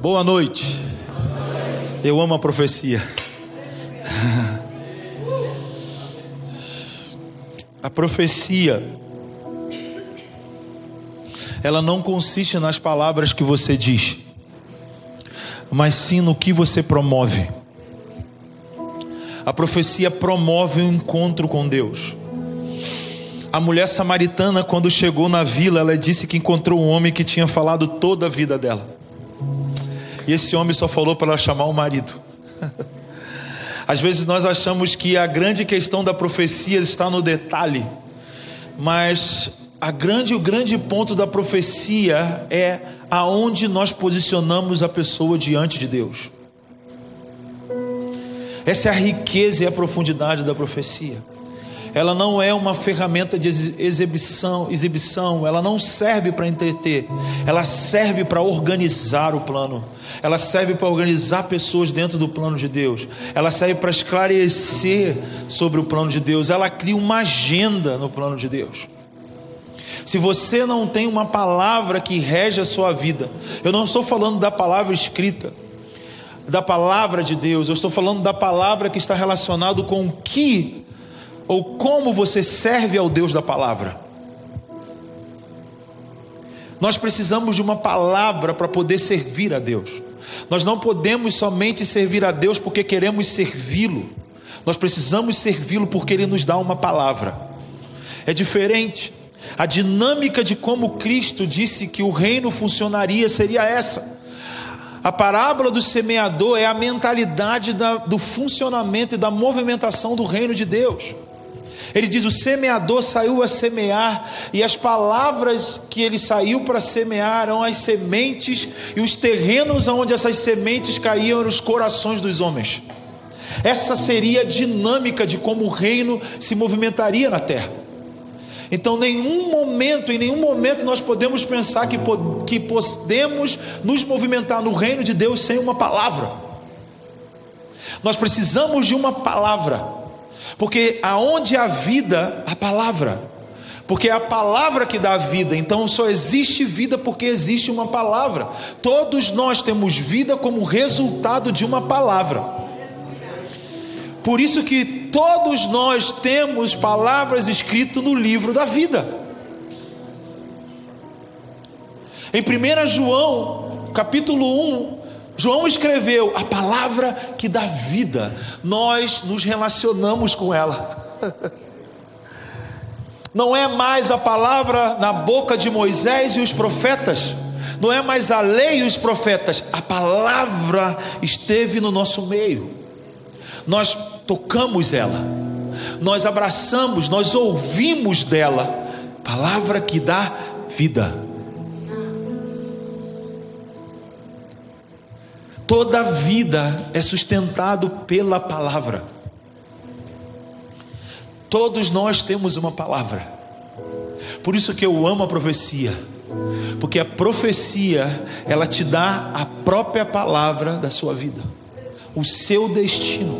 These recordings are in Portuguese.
Boa noite. Eu amo a profecia. A profecia ela não consiste nas palavras que você diz, mas sim no que você promove. A profecia promove o um encontro com Deus. A mulher samaritana, quando chegou na vila, ela disse que encontrou um homem que tinha falado toda a vida dela. E esse homem só falou para ela chamar o marido. Às vezes nós achamos que a grande questão da profecia está no detalhe, mas a grande, o grande ponto da profecia é aonde nós posicionamos a pessoa diante de Deus. Essa é a riqueza e a profundidade da profecia. Ela não é uma ferramenta de exibição, exibição, ela não serve para entreter, ela serve para organizar o plano, ela serve para organizar pessoas dentro do plano de Deus, ela serve para esclarecer sobre o plano de Deus, ela cria uma agenda no plano de Deus. Se você não tem uma palavra que rege a sua vida, eu não estou falando da palavra escrita, da palavra de Deus, eu estou falando da palavra que está relacionado com o que ou como você serve ao Deus da palavra. Nós precisamos de uma palavra para poder servir a Deus. Nós não podemos somente servir a Deus porque queremos servi-lo. Nós precisamos servi-lo porque ele nos dá uma palavra. É diferente. A dinâmica de como Cristo disse que o reino funcionaria seria essa. A parábola do semeador é a mentalidade da, do funcionamento e da movimentação do reino de Deus. Ele diz: o semeador saiu a semear, e as palavras que ele saiu para semear eram as sementes, e os terrenos onde essas sementes caíam eram os corações dos homens. Essa seria a dinâmica de como o reino se movimentaria na terra. Então, nenhum momento, em nenhum momento nós podemos pensar que, que podemos nos movimentar no reino de Deus sem uma palavra. Nós precisamos de uma palavra, porque aonde há vida, a palavra, porque é a palavra que dá vida, então só existe vida porque existe uma palavra. Todos nós temos vida como resultado de uma palavra. Por isso que todos nós temos palavras escritas no livro da vida. Em 1 João, capítulo 1, João escreveu a palavra que dá vida. Nós nos relacionamos com ela. Não é mais a palavra na boca de Moisés e os profetas. Não é mais a lei e os profetas. A palavra esteve no nosso meio. Nós tocamos ela, nós abraçamos, nós ouvimos dela, palavra que dá vida. Toda vida é sustentado pela palavra. Todos nós temos uma palavra. Por isso que eu amo a profecia. Porque a profecia, ela te dá a própria palavra da sua vida, o seu destino.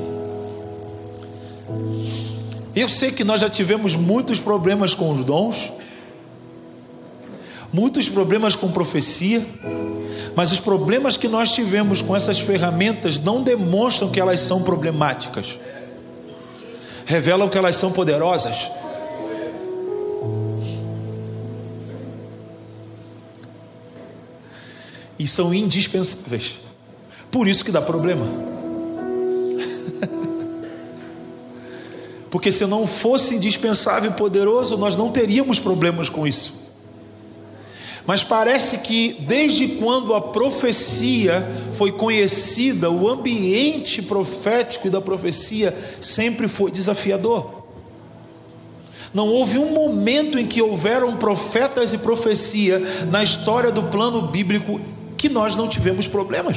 Eu sei que nós já tivemos muitos problemas com os dons, muitos problemas com profecia, mas os problemas que nós tivemos com essas ferramentas não demonstram que elas são problemáticas, revelam que elas são poderosas. E são indispensáveis. Por isso que dá problema. Porque se não fosse indispensável e poderoso, nós não teríamos problemas com isso. Mas parece que desde quando a profecia foi conhecida, o ambiente profético da profecia sempre foi desafiador. Não houve um momento em que houveram profetas e profecia na história do plano bíblico que nós não tivemos problemas.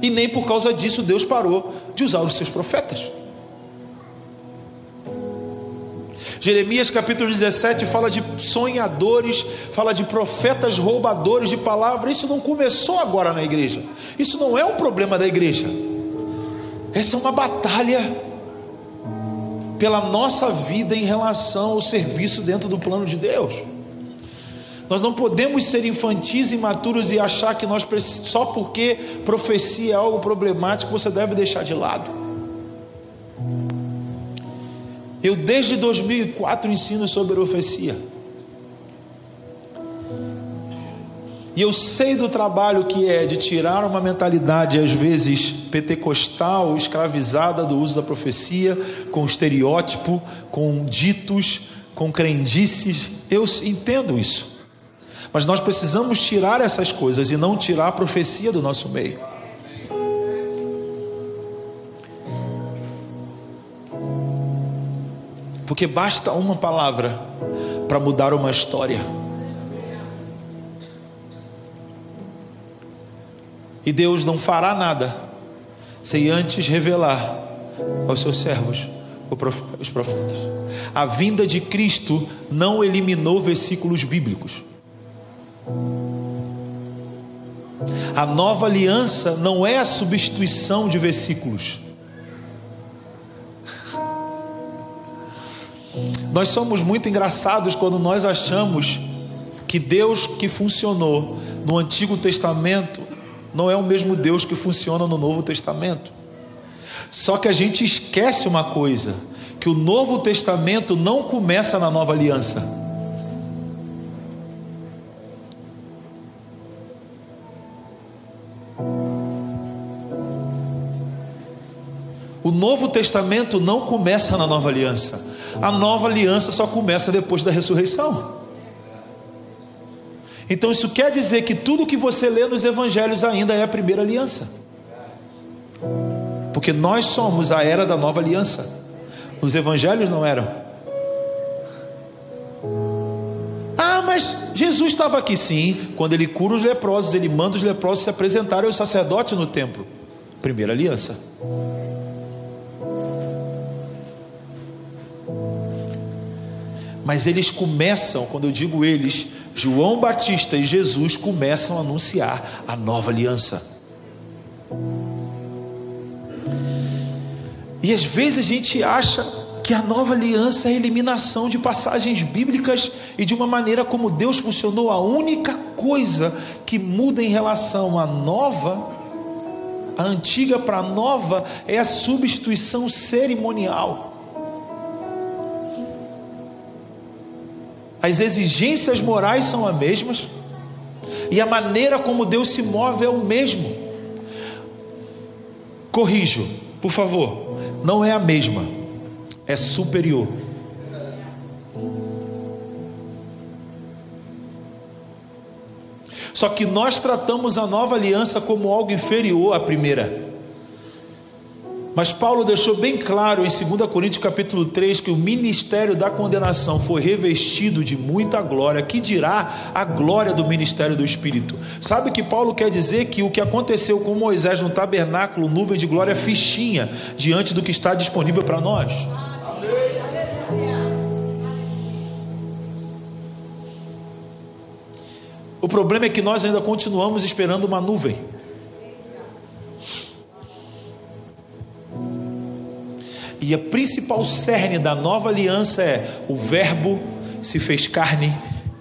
E nem por causa disso Deus parou de usar os seus profetas. Jeremias capítulo 17 fala de sonhadores, fala de profetas roubadores de palavras. Isso não começou agora na igreja. Isso não é um problema da igreja. Essa é uma batalha pela nossa vida em relação ao serviço dentro do plano de Deus. Nós não podemos ser infantis, imaturos e achar que nós só porque profecia é algo problemático você deve deixar de lado. Eu desde 2004 ensino sobre profecia. E eu sei do trabalho que é de tirar uma mentalidade, às vezes pentecostal, escravizada do uso da profecia, com estereótipo, com ditos, com crendices. Eu entendo isso. Mas nós precisamos tirar essas coisas e não tirar a profecia do nosso meio. Porque basta uma palavra para mudar uma história. E Deus não fará nada sem antes revelar aos seus servos, os profetas. A vinda de Cristo não eliminou versículos bíblicos. A nova aliança não é a substituição de versículos. Nós somos muito engraçados quando nós achamos que Deus que funcionou no Antigo Testamento não é o mesmo Deus que funciona no Novo Testamento. Só que a gente esquece uma coisa: que o Novo Testamento não começa na nova aliança. O Novo Testamento não começa na nova aliança. A nova aliança só começa depois da ressurreição. Então isso quer dizer que tudo que você lê nos evangelhos ainda é a primeira aliança. Porque nós somos a era da nova aliança. Os evangelhos não eram. Ah, mas Jesus estava aqui sim. Quando ele cura os leprosos, ele manda os leprosos se apresentarem ao sacerdote no templo. Primeira aliança. Mas eles começam, quando eu digo eles, João Batista e Jesus começam a anunciar a nova aliança. E às vezes a gente acha que a nova aliança é a eliminação de passagens bíblicas e de uma maneira como Deus funcionou. A única coisa que muda em relação à nova, a antiga para a nova, é a substituição cerimonial. As exigências morais são as mesmas, e a maneira como Deus se move é o mesmo. Corrijo, por favor, não é a mesma, é superior. Só que nós tratamos a nova aliança como algo inferior à primeira. Mas Paulo deixou bem claro em 2 Coríntios capítulo 3 que o ministério da condenação foi revestido de muita glória, que dirá a glória do ministério do Espírito. Sabe que Paulo quer dizer que o que aconteceu com Moisés no tabernáculo, nuvem de glória fichinha diante do que está disponível para nós. O problema é que nós ainda continuamos esperando uma nuvem. E a principal cerne da nova aliança é: o Verbo se fez carne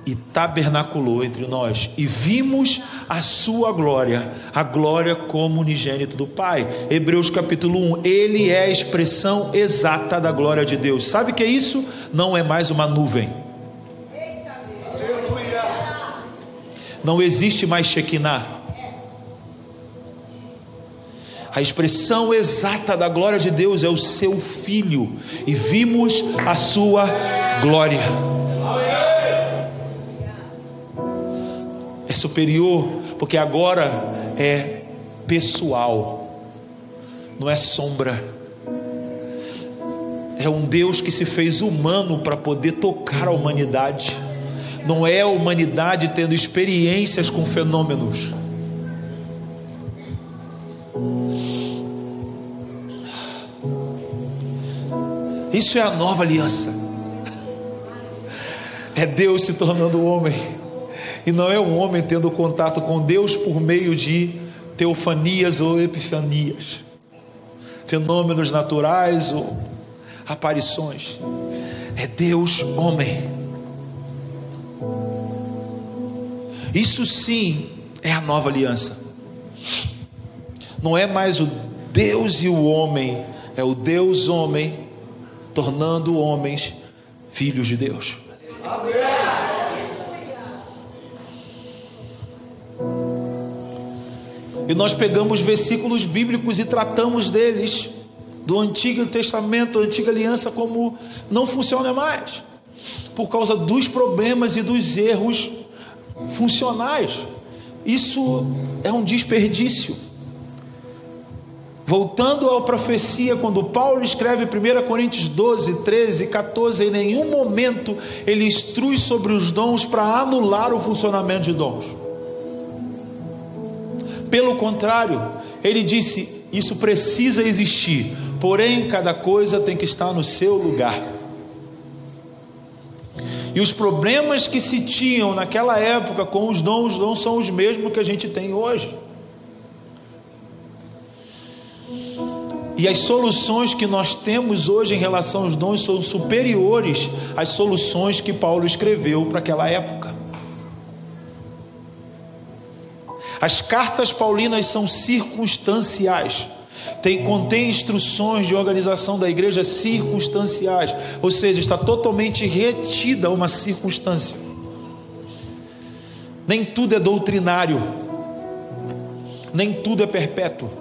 e tabernaculou entre nós, e vimos a sua glória, a glória como unigênito do Pai. Hebreus capítulo 1, ele é a expressão exata da glória de Deus. Sabe o que é isso? Não é mais uma nuvem. Não existe mais Shekinah a expressão exata da glória de Deus é o seu filho, e vimos a sua glória. É superior, porque agora é pessoal, não é sombra. É um Deus que se fez humano para poder tocar a humanidade. Não é a humanidade tendo experiências com fenômenos Isso é a nova aliança. É Deus se tornando homem. E não é um homem tendo contato com Deus por meio de teofanias ou epifanias, fenômenos naturais ou aparições. É Deus homem. Isso sim é a nova aliança. Não é mais o Deus e o homem, é o Deus homem tornando homens filhos de Deus. E nós pegamos versículos bíblicos e tratamos deles do Antigo Testamento, da Antiga Aliança, como não funciona mais, por causa dos problemas e dos erros funcionais. Isso é um desperdício. Voltando à profecia, quando Paulo escreve 1 Coríntios 12, 13 e 14, em nenhum momento ele instrui sobre os dons para anular o funcionamento de dons. Pelo contrário, ele disse: isso precisa existir, porém cada coisa tem que estar no seu lugar. E os problemas que se tinham naquela época com os dons não são os mesmos que a gente tem hoje. E as soluções que nós temos hoje em relação aos dons são superiores às soluções que Paulo escreveu para aquela época. As cartas paulinas são circunstanciais. Tem, contém instruções de organização da igreja circunstanciais, ou seja, está totalmente retida uma circunstância. Nem tudo é doutrinário, nem tudo é perpétuo.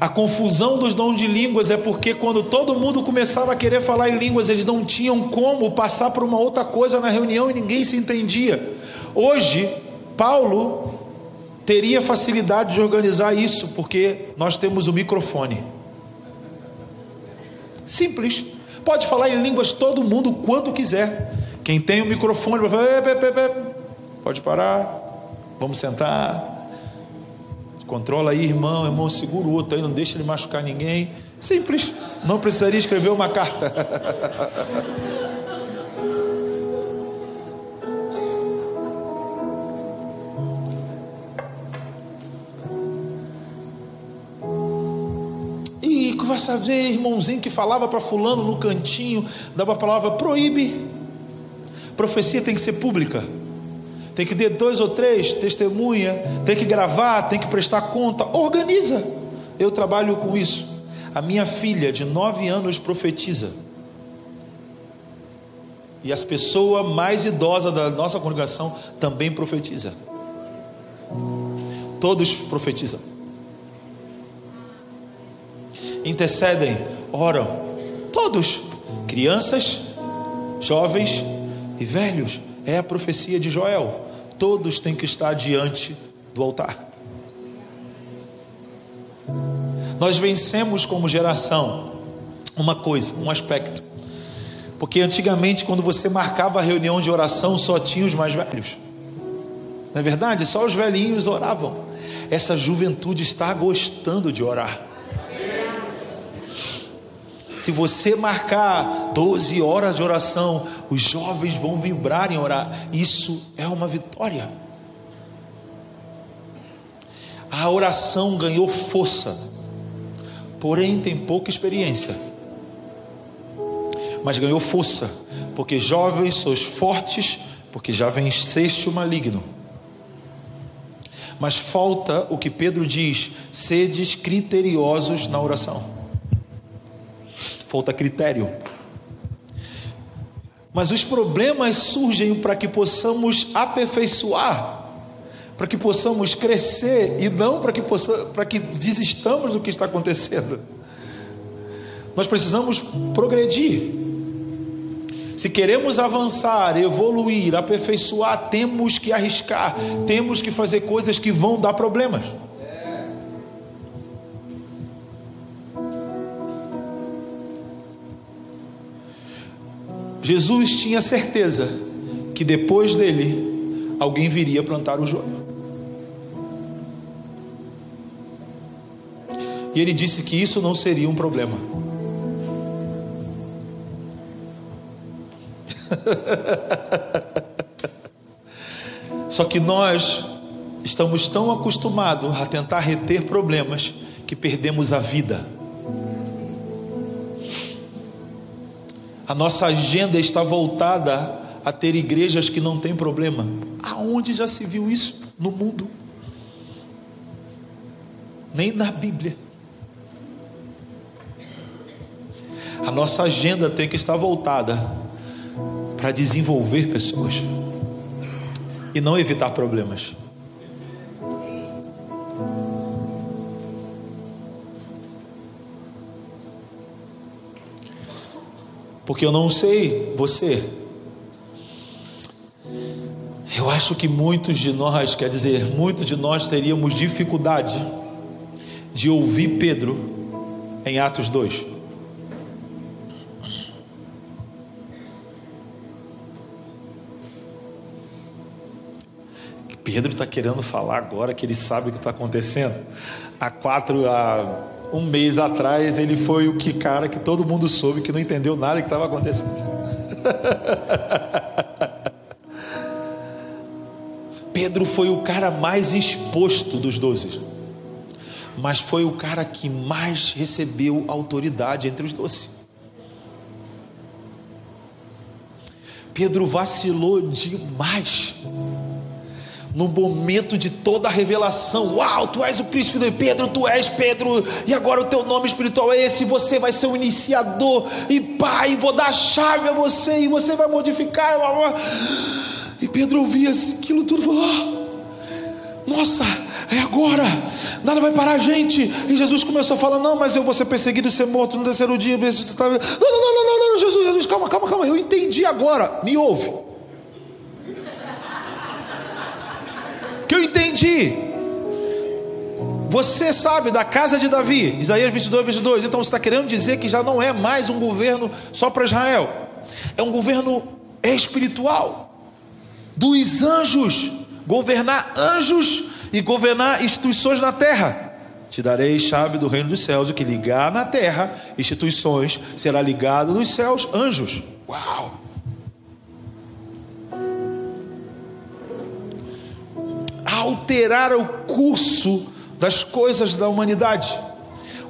A confusão dos dons de línguas é porque quando todo mundo começava a querer falar em línguas, eles não tinham como passar para uma outra coisa na reunião e ninguém se entendia. Hoje, Paulo teria facilidade de organizar isso, porque nós temos o microfone. Simples. Pode falar em línguas todo mundo quando quiser. Quem tem o microfone pode parar, vamos sentar. Controla aí, irmão, irmão, segura o outro aí, não deixa ele machucar ninguém. Simples. Não precisaria escrever uma carta. vai saber, irmãozinho que falava para fulano no cantinho, dava a palavra proíbe. Profecia tem que ser pública. Tem que ter dois ou três testemunha, tem que gravar, tem que prestar conta. Organiza. Eu trabalho com isso. A minha filha de nove anos profetiza. E as pessoas mais idosas da nossa congregação também profetiza. Todos profetizam intercedem, oram. Todos, crianças, jovens e velhos. É a profecia de Joel. Todos têm que estar diante do altar. Nós vencemos como geração uma coisa, um aspecto. Porque antigamente, quando você marcava a reunião de oração, só tinha os mais velhos. Não é verdade? Só os velhinhos oravam. Essa juventude está gostando de orar. Se você marcar 12 horas de oração, os jovens vão vibrar em orar. Isso é uma vitória. A oração ganhou força, porém tem pouca experiência. Mas ganhou força, porque jovens sois fortes, porque já venceste o maligno. Mas falta o que Pedro diz: sedes criteriosos na oração falta critério. Mas os problemas surgem para que possamos aperfeiçoar, para que possamos crescer e não para que, possa, para que desistamos do que está acontecendo. Nós precisamos progredir. Se queremos avançar, evoluir, aperfeiçoar, temos que arriscar, temos que fazer coisas que vão dar problemas. Jesus tinha certeza que depois dele alguém viria plantar o joio. E ele disse que isso não seria um problema. Só que nós estamos tão acostumados a tentar reter problemas que perdemos a vida. A nossa agenda está voltada a ter igrejas que não têm problema. Aonde já se viu isso no mundo? Nem na Bíblia. A nossa agenda tem que estar voltada para desenvolver pessoas e não evitar problemas. Porque eu não sei você. Eu acho que muitos de nós, quer dizer, muitos de nós teríamos dificuldade de ouvir Pedro em Atos 2. Pedro está querendo falar agora que ele sabe o que está acontecendo. Há quatro, há um mês atrás, ele foi o que cara que todo mundo soube que não entendeu nada que estava acontecendo. Pedro foi o cara mais exposto dos doze, mas foi o cara que mais recebeu autoridade entre os doze. Pedro vacilou demais no momento de toda a revelação, uau, tu és o Cristo de Pedro, tu és Pedro, e agora o teu nome espiritual é esse, você vai ser o iniciador, e pai, vou dar a chave a você, e você vai modificar. E Pedro ouvia aquilo tudo e falou: oh, Nossa, é agora, nada vai parar a gente. E Jesus começou a falar: Não, mas eu vou ser perseguido e ser morto no terceiro dia. Não, não, não, não, não, Jesus, Jesus, calma, calma, calma, eu entendi agora, me ouve. Que eu entendi. Você sabe da casa de Davi, Isaías 22, 22. Então você está querendo dizer que já não é mais um governo só para Israel, é um governo espiritual dos anjos, governar anjos e governar instituições na terra. Te darei chave do reino dos céus, o que ligar na terra, instituições, será ligado nos céus, anjos. Uau! Alterar o curso das coisas da humanidade.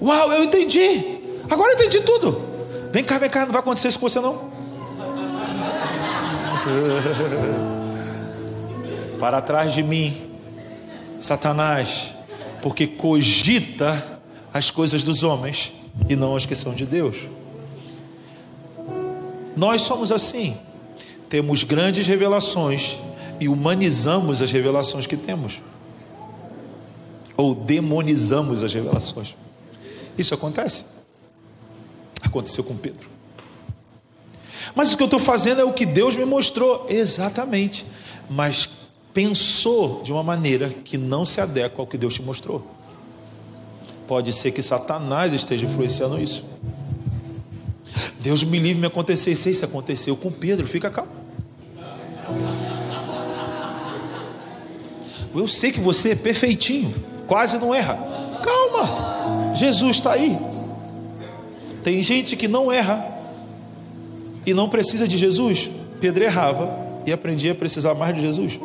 Uau, eu entendi. Agora eu entendi tudo. Vem cá, vem cá, não vai acontecer isso com você não. Para trás de mim, Satanás, porque cogita as coisas dos homens e não as que são de Deus. Nós somos assim, temos grandes revelações e humanizamos as revelações que temos, ou demonizamos as revelações. Isso acontece. Aconteceu com Pedro. Mas o que eu estou fazendo é o que Deus me mostrou, exatamente. Mas pensou de uma maneira que não se adequa ao que Deus te mostrou. Pode ser que Satanás esteja influenciando isso. Deus me livre me acontecer isso. Isso aconteceu com Pedro, fica calmo. Eu sei que você é perfeitinho, quase não erra. Calma, Jesus está aí. Tem gente que não erra e não precisa de Jesus. Pedro errava e aprendia a precisar mais de Jesus.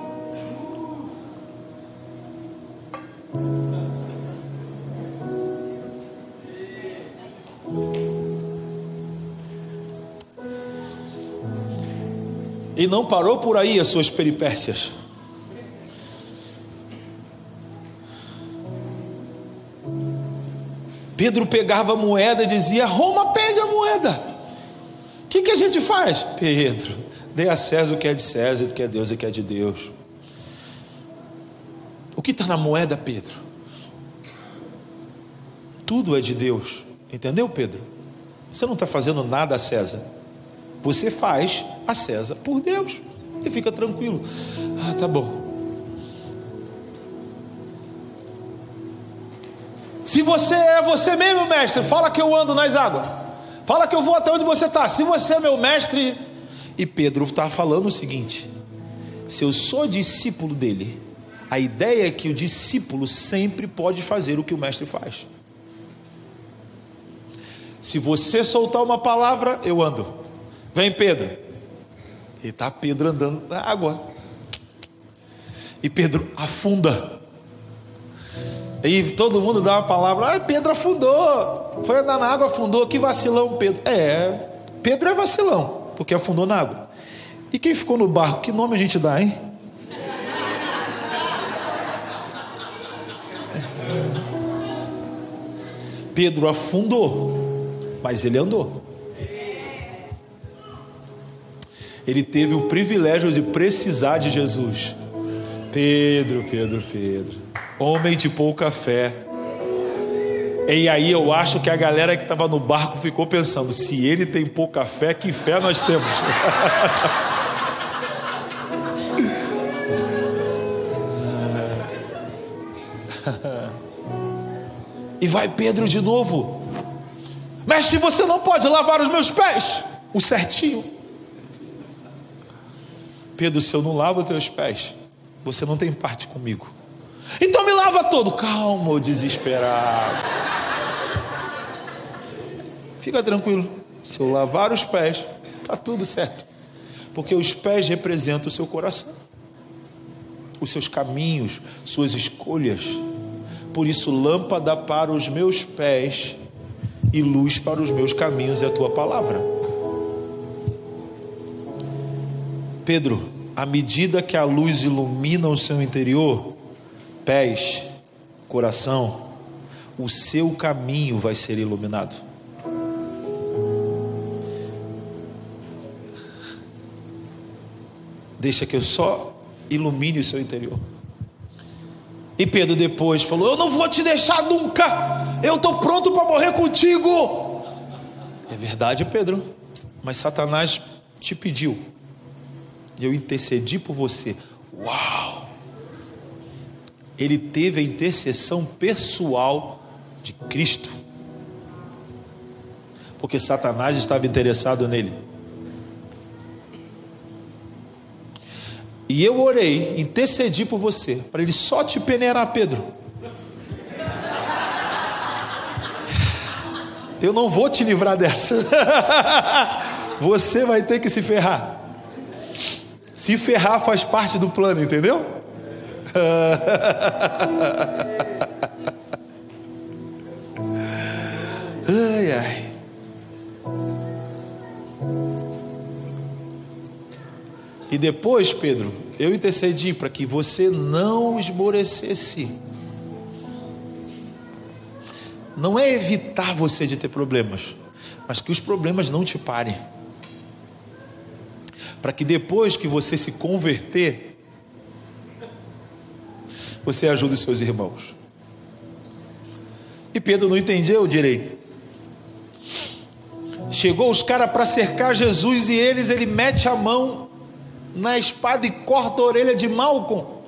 E não parou por aí as suas peripécias. Pedro pegava a moeda e dizia: Roma pede a moeda. O que, que a gente faz? Pedro, dê a César o que é de César, o que é de Deus e o que é de Deus. O que está na moeda, Pedro? Tudo é de Deus. Entendeu, Pedro? Você não está fazendo nada a César. Você faz a César por Deus. E fica tranquilo. Ah, tá bom. Se você é você mesmo, mestre, fala que eu ando nas águas. Fala que eu vou até onde você está. Se você é meu mestre. E Pedro está falando o seguinte: se eu sou discípulo dele, a ideia é que o discípulo sempre pode fazer o que o mestre faz. Se você soltar uma palavra, eu ando. Vem, Pedro. E está Pedro andando na água. E Pedro afunda. E todo mundo dá uma palavra: ah, Pedro afundou, foi andar na água, afundou, que vacilão, Pedro. É, Pedro é vacilão, porque afundou na água. E quem ficou no barco, que nome a gente dá, hein? Pedro afundou, mas ele andou. Ele teve o privilégio de precisar de Jesus. Pedro, Pedro, Pedro homem de pouca fé. E aí eu acho que a galera que estava no barco ficou pensando: se ele tem pouca fé, que fé nós temos? e vai Pedro de novo. Mestre, você não pode lavar os meus pés. O certinho. Pedro, se eu não lavo os teus pés, você não tem parte comigo. Então me lava todo. Calma, o desesperado. Fica tranquilo. Se eu lavar os pés, tá tudo certo. Porque os pés representam o seu coração, os seus caminhos, suas escolhas. Por isso, lâmpada para os meus pés e luz para os meus caminhos é a tua palavra. Pedro, à medida que a luz ilumina o seu interior, pés, coração, o seu caminho vai ser iluminado. Deixa que eu só ilumine o seu interior. E Pedro depois falou: Eu não vou te deixar nunca, eu estou pronto para morrer contigo. É verdade, Pedro, mas Satanás te pediu eu intercedi por você. Uau! Ele teve a intercessão pessoal de Cristo. Porque Satanás estava interessado nele. E eu orei, intercedi por você, para ele só te peneirar, Pedro. Eu não vou te livrar dessa. Você vai ter que se ferrar. Se ferrar faz parte do plano, entendeu? ai, ai. E depois, Pedro, eu intercedi para que você não esmorecesse. Não é evitar você de ter problemas, mas que os problemas não te parem para que depois que você se converter, você ajude os seus irmãos. E Pedro não entendeu direito. Chegou os caras para cercar Jesus e eles, ele mete a mão na espada e corta a orelha de Malcom.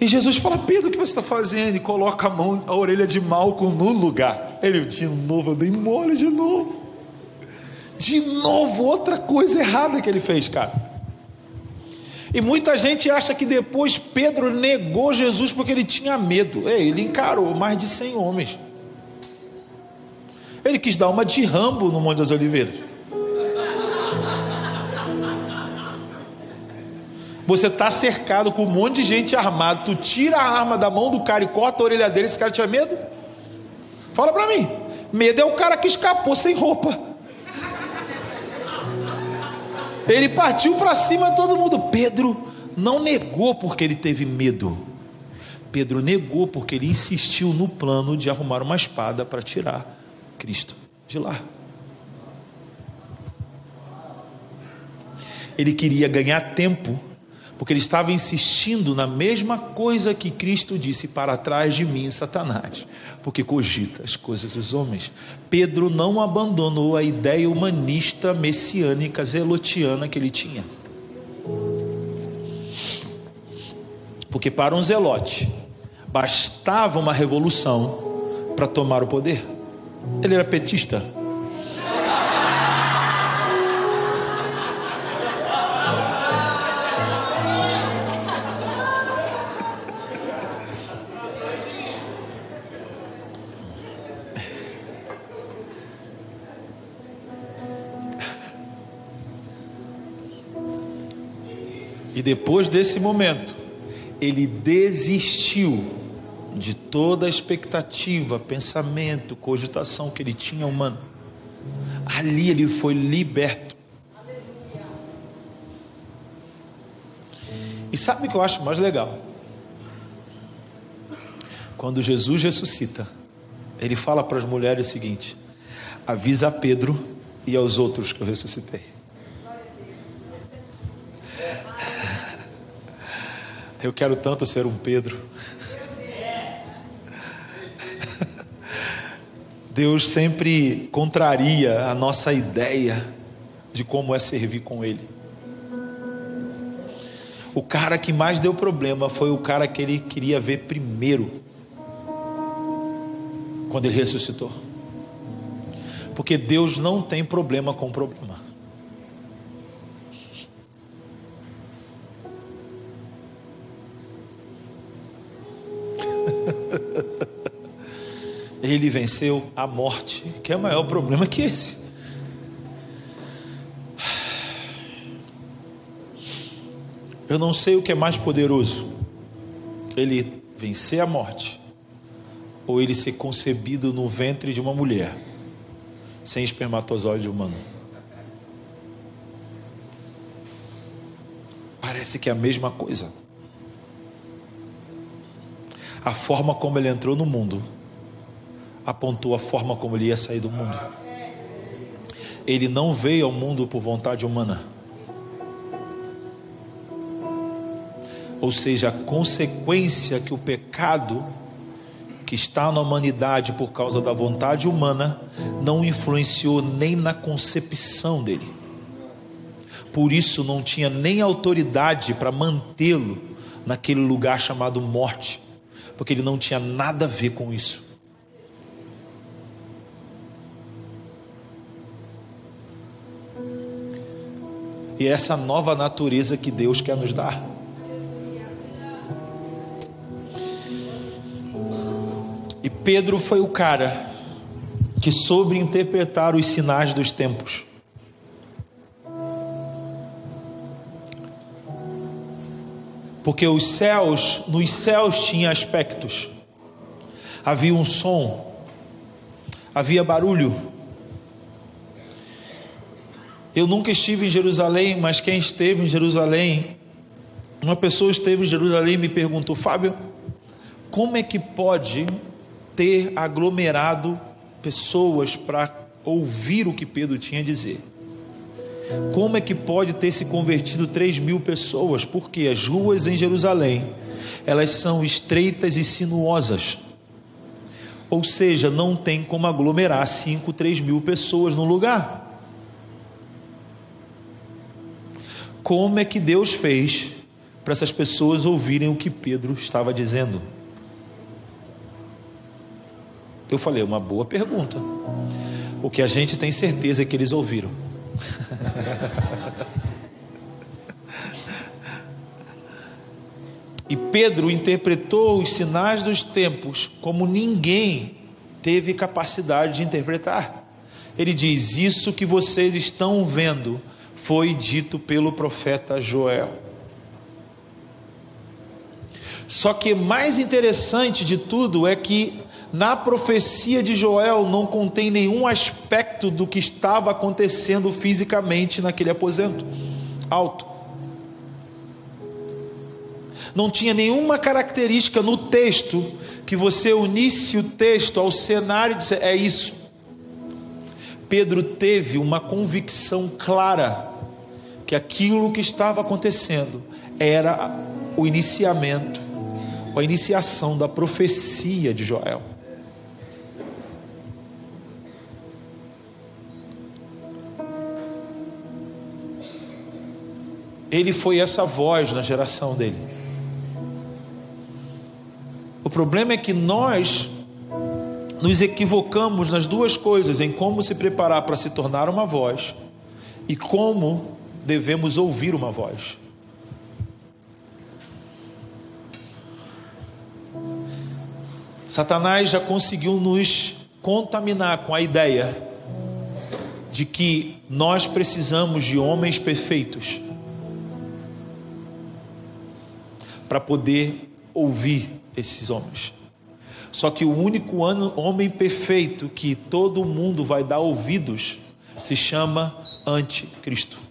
E Jesus fala: Pedro, o que você está fazendo? E coloca a mão, a orelha de Malcom no lugar. Ele, de novo, eu dei mole de novo. De novo, outra coisa errada que ele fez, cara. E muita gente acha que depois Pedro negou Jesus porque ele tinha medo. Ele encarou mais de 100 homens. Ele quis dar uma de rambo no Monte das Oliveiras. Você está cercado com um monte de gente armada. Tu tira a arma da mão do cara e corta a orelha dele. Esse cara tinha medo? Fala para mim. Medo é o cara que escapou sem roupa. Ele partiu para cima todo mundo. Pedro não negou porque ele teve medo. Pedro negou porque ele insistiu no plano de arrumar uma espada para tirar Cristo de lá. Ele queria ganhar tempo porque ele estava insistindo na mesma coisa que Cristo disse: para trás de mim, Satanás, porque cogita as coisas dos homens. Pedro não abandonou a ideia humanista, messiânica, zelotiana que ele tinha. Porque para um zelote, bastava uma revolução para tomar o poder. Ele era petista, depois desse momento, ele desistiu de toda a expectativa, pensamento, cogitação que ele tinha humano. Ali ele foi liberto. E sabe o que eu acho mais legal? Quando Jesus ressuscita, ele fala para as mulheres o seguinte: avisa a Pedro e aos outros que eu ressuscitei. Eu quero tanto ser um Pedro. Deus sempre contraria a nossa ideia de como é servir com Ele. O cara que mais deu problema foi o cara que ele queria ver primeiro, quando ele ressuscitou. Porque Deus não tem problema com problema. Ele venceu a morte, que é maior problema que esse. Eu não sei o que é mais poderoso: ele vencer a morte, ou ele ser concebido no ventre de uma mulher, sem espermatozoide humano. Parece que é a mesma coisa. A forma como ele entrou no mundo apontou a forma como ele ia sair do mundo. Ele não veio ao mundo por vontade humana. Ou seja, a consequência que o pecado que está na humanidade por causa da vontade humana não influenciou nem na concepção dele. Por isso não tinha nem autoridade para mantê-lo naquele lugar chamado morte, porque ele não tinha nada a ver com isso. E é essa nova natureza que Deus quer nos dar. E Pedro foi o cara que soube interpretar os sinais dos tempos. Porque os céus, nos céus tinha aspectos. Havia um som, havia barulho, eu nunca estive em Jerusalém, mas quem esteve em Jerusalém, uma pessoa esteve em Jerusalém e me perguntou: Fábio, como é que pode ter aglomerado pessoas para ouvir o que Pedro tinha a dizer? Como é que pode ter se convertido 3 mil pessoas? Porque as ruas em Jerusalém elas são estreitas e sinuosas. Ou seja, não tem como aglomerar 5, 3 mil pessoas no lugar. Como é que Deus fez para essas pessoas ouvirem o que Pedro estava dizendo? Eu falei, uma boa pergunta. O que a gente tem certeza é que eles ouviram. e Pedro interpretou os sinais dos tempos como ninguém teve capacidade de interpretar. Ele diz: Isso que vocês estão vendo foi dito pelo profeta Joel. Só que mais interessante de tudo é que na profecia de Joel não contém nenhum aspecto do que estava acontecendo fisicamente naquele aposento alto. Não tinha nenhuma característica no texto que você unisse o texto ao cenário e disse, é isso. Pedro teve uma convicção clara que aquilo que estava acontecendo era o iniciamento, a iniciação da profecia de Joel. Ele foi essa voz na geração dele. O problema é que nós nos equivocamos nas duas coisas, em como se preparar para se tornar uma voz e como devemos ouvir uma voz. Satanás já conseguiu nos contaminar com a ideia de que nós precisamos de homens perfeitos para poder ouvir esses homens. Só que o único homem perfeito que todo mundo vai dar ouvidos se chama Anticristo.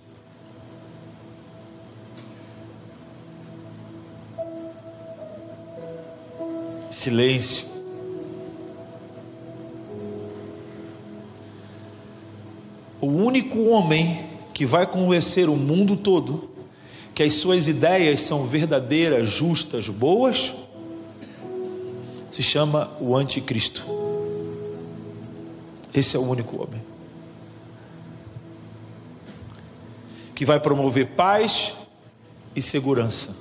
silêncio. O único homem que vai convencer o mundo todo que as suas ideias são verdadeiras, justas, boas, se chama o Anticristo. Esse é o único homem que vai promover paz e segurança.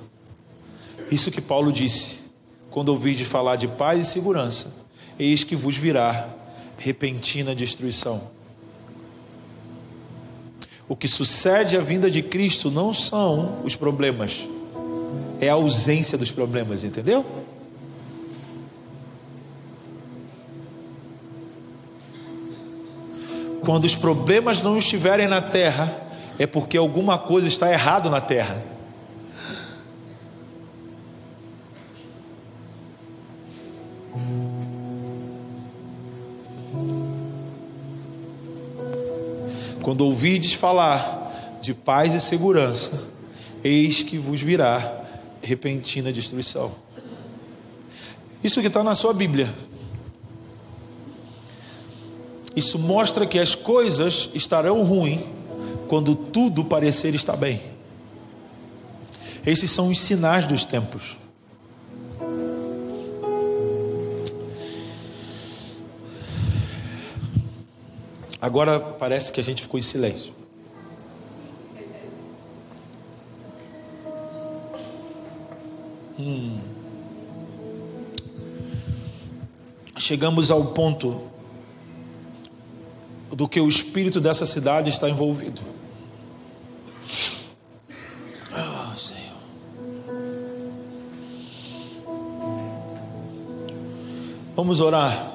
Isso que Paulo disse quando ouvir de falar de paz e segurança, eis que vos virá repentina destruição. O que sucede à vinda de Cristo não são os problemas, é a ausência dos problemas, entendeu? Quando os problemas não estiverem na terra, é porque alguma coisa está errado na terra. Quando ouvides falar de paz e segurança, eis que vos virá repentina destruição. Isso que está na sua Bíblia. Isso mostra que as coisas estarão ruins quando tudo parecer estar bem. Esses são os sinais dos tempos. Agora parece que a gente ficou em silêncio. Hum. Chegamos ao ponto do que o espírito dessa cidade está envolvido. Oh, Senhor. Vamos orar.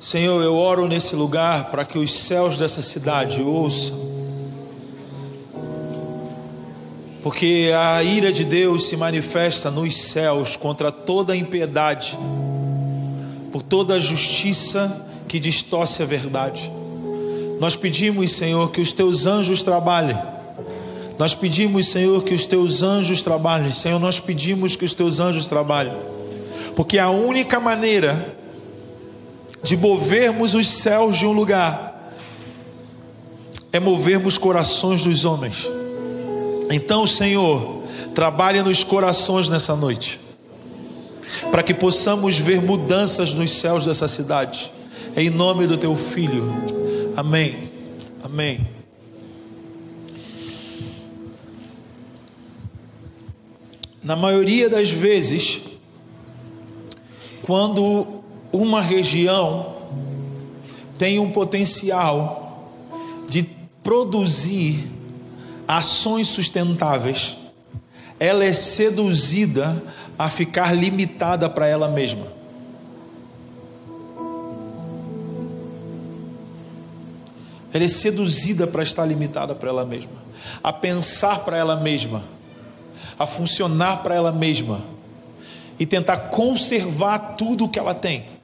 Senhor, eu oro nesse lugar para que os céus dessa cidade ouçam. Porque a ira de Deus se manifesta nos céus contra toda impiedade, por toda a justiça que distorce a verdade. Nós pedimos, Senhor, que os teus anjos trabalhem. Nós pedimos, Senhor, que os teus anjos trabalhem. Senhor, nós pedimos que os teus anjos trabalhem. Porque a única maneira de movermos os céus de um lugar é movermos corações dos homens. Então, Senhor, trabalhe nos corações nessa noite, para que possamos ver mudanças nos céus dessa cidade, em nome do Teu Filho. Amém. Amém. Na maioria das vezes, quando uma região tem um potencial de produzir ações sustentáveis, ela é seduzida a ficar limitada para ela mesma. Ela é seduzida para estar limitada para ela mesma, a pensar para ela mesma, a funcionar para ela mesma. E tentar conservar tudo o que ela tem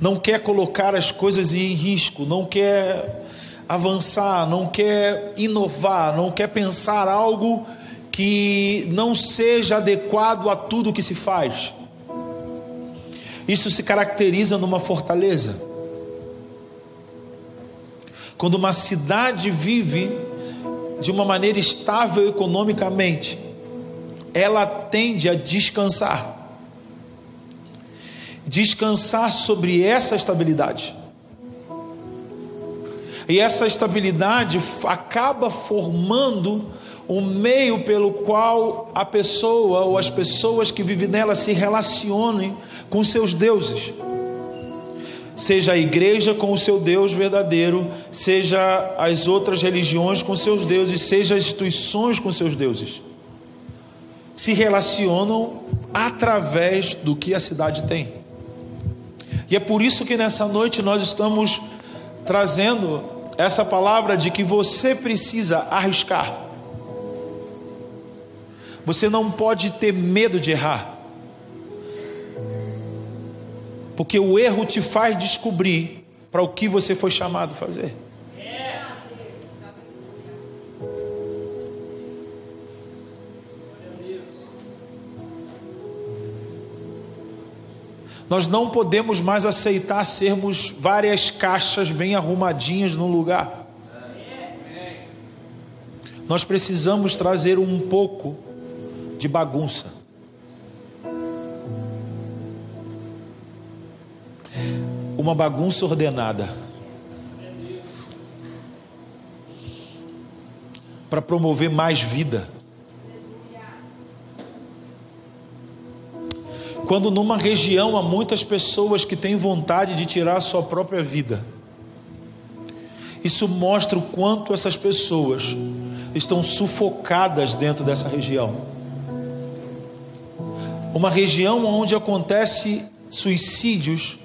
não quer colocar as coisas em risco, não quer avançar, não quer inovar, não quer pensar algo que não seja adequado a tudo que se faz. Isso se caracteriza numa fortaleza. Quando uma cidade vive de uma maneira estável economicamente, ela tende a descansar descansar sobre essa estabilidade. E essa estabilidade acaba formando um meio pelo qual a pessoa ou as pessoas que vivem nela se relacionem com seus deuses. Seja a igreja com o seu Deus verdadeiro, seja as outras religiões com seus deuses, seja as instituições com seus deuses. Se relacionam através do que a cidade tem. E é por isso que nessa noite nós estamos trazendo essa palavra de que você precisa arriscar. Você não pode ter medo de errar. Porque o erro te faz descobrir para o que você foi chamado fazer. Nós não podemos mais aceitar sermos várias caixas bem arrumadinhas no lugar. Nós precisamos trazer um pouco de bagunça. Uma bagunça ordenada. Para promover mais vida. Quando numa região há muitas pessoas que têm vontade de tirar a sua própria vida, isso mostra o quanto essas pessoas estão sufocadas dentro dessa região. Uma região onde acontece suicídios.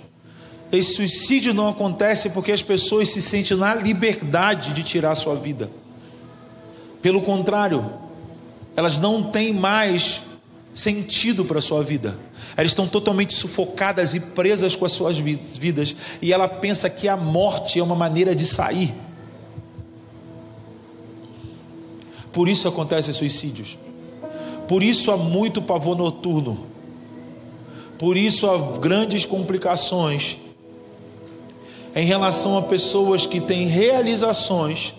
Esse suicídio não acontece porque as pessoas se sentem na liberdade de tirar a sua vida. Pelo contrário, elas não têm mais sentido para a sua vida. Elas estão totalmente sufocadas e presas com as suas vidas. E ela pensa que a morte é uma maneira de sair. Por isso acontecem suicídios. Por isso há muito pavor noturno. Por isso há grandes complicações em relação a pessoas que têm realizações,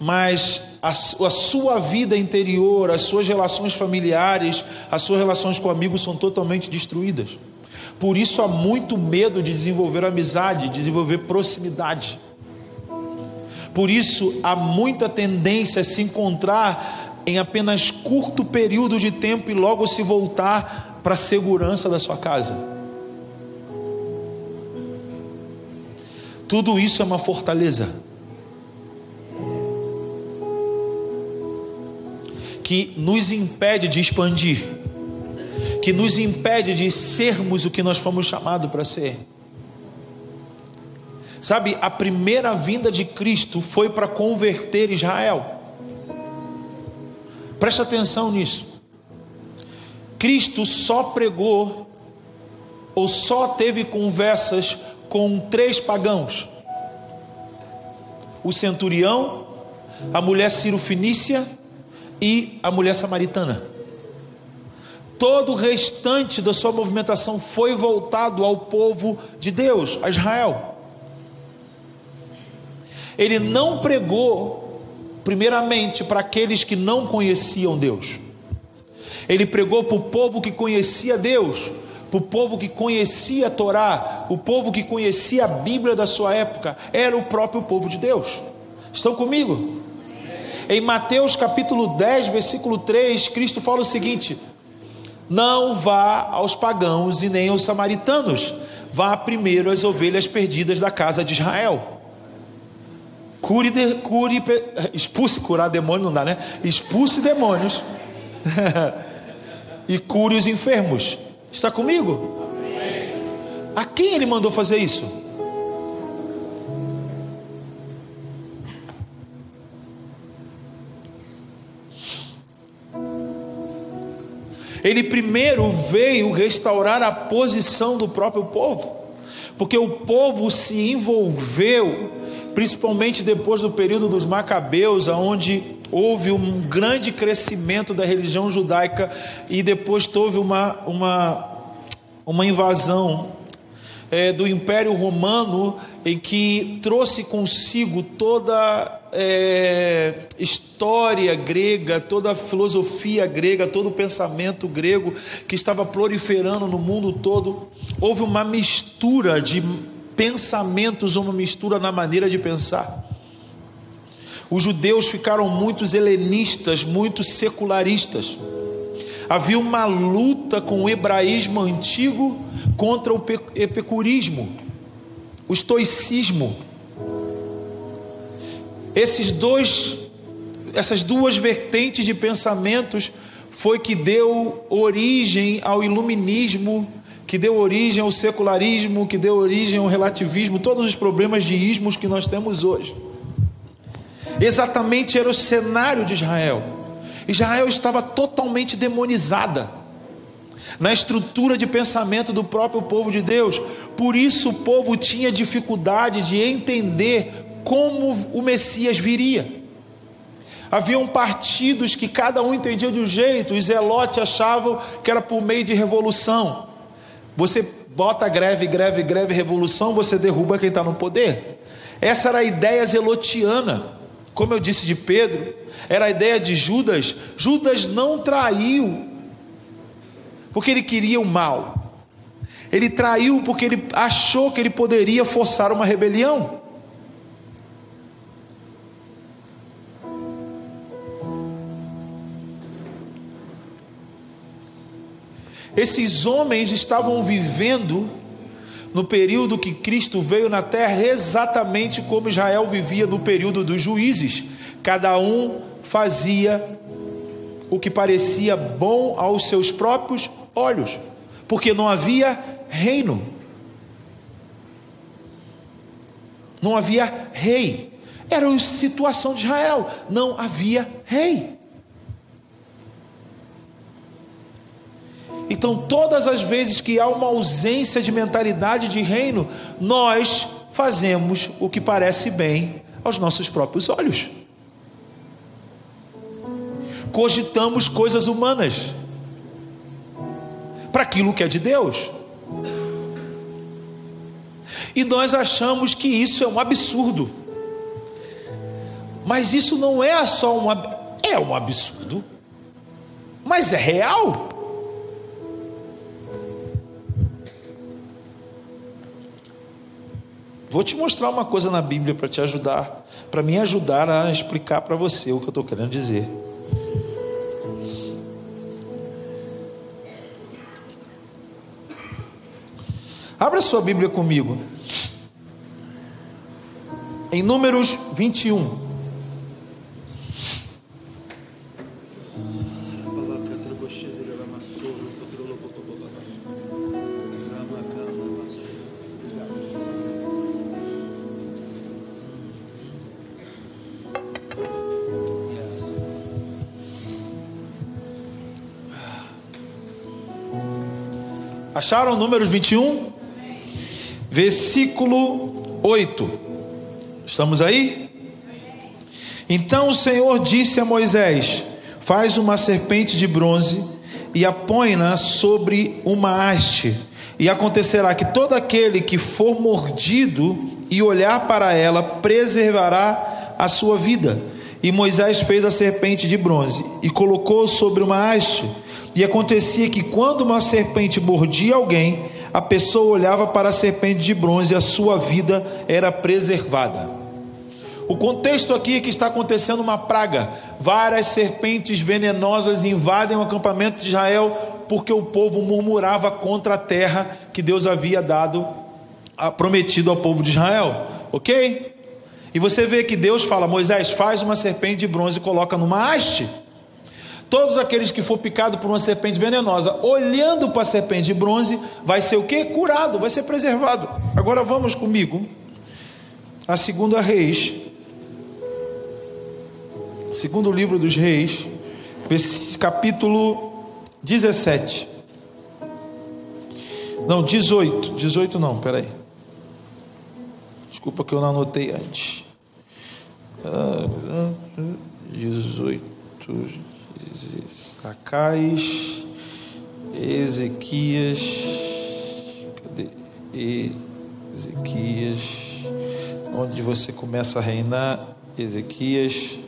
mas a, a, sua vida interior, as suas relações familiares, as suas relações com amigos são totalmente destruídas. Por isso há muito medo de desenvolver amizade, desenvolver proximidade. Por isso, há muita tendência a se encontrar em apenas curto período de tempo e logo se voltar para a segurança da sua casa. Tudo isso é uma fortaleza. Que nos impede de expandir, que nos impede de sermos o que nós fomos chamados para ser. Sabe, a primeira vinda de Cristo foi para converter Israel. Preste atenção nisso. Cristo só pregou ou só teve conversas com três pagãos: o centurião, a mulher cirofinícia e a mulher samaritana. Todo o restante da sua movimentação foi voltado ao povo de Deus, a Israel. Ele não pregou, primeiramente, para aqueles que não conheciam Deus. Ele pregou para o povo que conhecia Deus, para o povo que conhecia a Torá, o povo que conhecia a Bíblia da sua época, era o próprio povo de Deus. Estão comigo? Em Mateus capítulo 10, versículo 3, Cristo fala o seguinte: Não vá aos pagãos e nem aos samaritanos, vá primeiro às ovelhas perdidas da casa de Israel. Cure, de, cure, expulse, curar demônio não dá, né? Expulse demônios e cure os enfermos. Está comigo? A quem ele mandou fazer isso? Ele primeiro veio restaurar a posição do próprio povo, porque o povo se envolveu principalmente depois do período dos Macabeus, onde houve um grande crescimento da religião judaica e depois houve uma, uma, uma invasão é, do Império Romano em que trouxe consigo toda é, história grega, toda filosofia grega, todo pensamento grego que estava proliferando no mundo todo. Houve uma mistura de pensamentos, uma mistura na maneira de pensar. Os judeus ficaram muito helenistas, muito secularistas. Havia uma luta com o hebraísmo antigo contra o epicurismo, o estoicismo. Esses dois, essas duas vertentes de pensamentos foi que deu origem ao iluminismo que deu origem ao secularismo, que deu origem ao relativismo, todos os problemas de ismos que nós temos hoje. Exatamente era o cenário de Israel. Israel estava totalmente demonizada na estrutura de pensamento do próprio povo de Deus. Por isso o povo tinha dificuldade de entender como o Messias viria. Haviam partidos que cada um entendia de um jeito, os zelotes achavam que era por meio de revolução. Você bota greve, greve, greve, revolução, você derruba quem está no poder. Essa era a ideia zelotiana. Como eu disse de Pedro, era a ideia de Judas. Judas não traiu porque ele queria o mal. Ele traiu porque ele achou que ele poderia forçar uma rebelião. Esses homens estavam vivendo no período que Cristo veio na terra, exatamente como Israel vivia no período dos juízes. Cada um fazia o que parecia bom aos seus próprios olhos, porque não havia reino, não havia rei. Era a situação de Israel, não havia rei. Então, todas as vezes que há uma ausência de mentalidade de reino, nós fazemos o que parece bem aos nossos próprios olhos. Cogitamos coisas humanas para aquilo que é de Deus. E nós achamos que isso é um absurdo. Mas isso não é só um é um absurdo, mas é real. Vou te mostrar uma coisa na Bíblia para te ajudar, para me ajudar a explicar para você o que eu estou querendo dizer. Abra sua Bíblia comigo. Em Números 21. Acharam números 21? Versículo 8. Estamos aí? Então o Senhor disse a Moisés: Faz uma serpente de bronze e a põe-na sobre uma haste. E acontecerá que todo aquele que for mordido e olhar para ela preservará a sua vida. E Moisés fez a serpente de bronze e colocou sobre uma haste e acontecia que quando uma serpente mordia alguém, a pessoa olhava para a serpente de bronze e a sua vida era preservada. O contexto aqui é que está acontecendo uma praga. Várias serpentes venenosas invadem o acampamento de Israel porque o povo murmurava contra a terra que Deus havia dado, prometido ao povo de Israel. Ok? E você vê que Deus fala: Moisés, faz uma serpente de bronze e coloca numa haste. Todos aqueles que for picado por uma serpente venenosa, olhando para a serpente de bronze, vai ser o que? Curado, vai ser preservado. Agora vamos comigo. A segunda reis. Segundo livro dos reis, capítulo 17. Não, 18. 18 não, peraí. Desculpa que eu não anotei antes. 18. Zacais, Ezequias, cadê? Ezequias, onde você começa a reinar, Ezequias,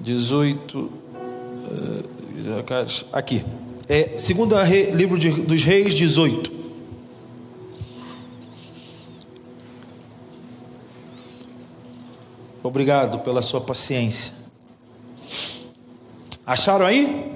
18, eh, aqui, é, segunda livro de, dos reis, 18. Obrigado pela sua paciência. Acharam aí?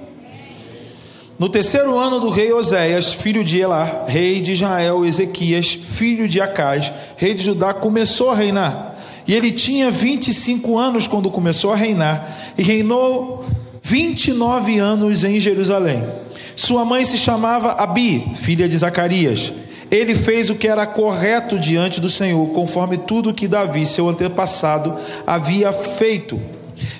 No terceiro ano do rei Oséias, filho de Elá, rei de Israel, Ezequias, filho de Acaz, rei de Judá, começou a reinar. E ele tinha 25 anos quando começou a reinar, e reinou 29 anos em Jerusalém. Sua mãe se chamava Abi, filha de Zacarias. Ele fez o que era correto diante do Senhor, conforme tudo que Davi, seu antepassado, havia feito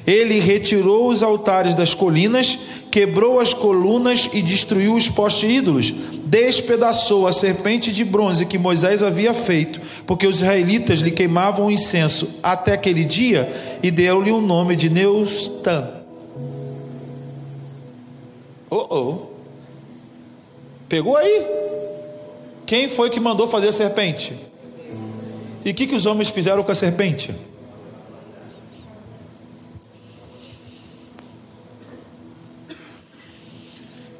ele retirou os altares das colinas, quebrou as colunas e destruiu os postes ídolos. Despedaçou a serpente de bronze que Moisés havia feito, porque os israelitas lhe queimavam incenso até aquele dia, e deu-lhe o nome de Neustan. Oh, oh. Pegou aí? Quem foi que mandou fazer a serpente? E o que, que os homens fizeram com a serpente?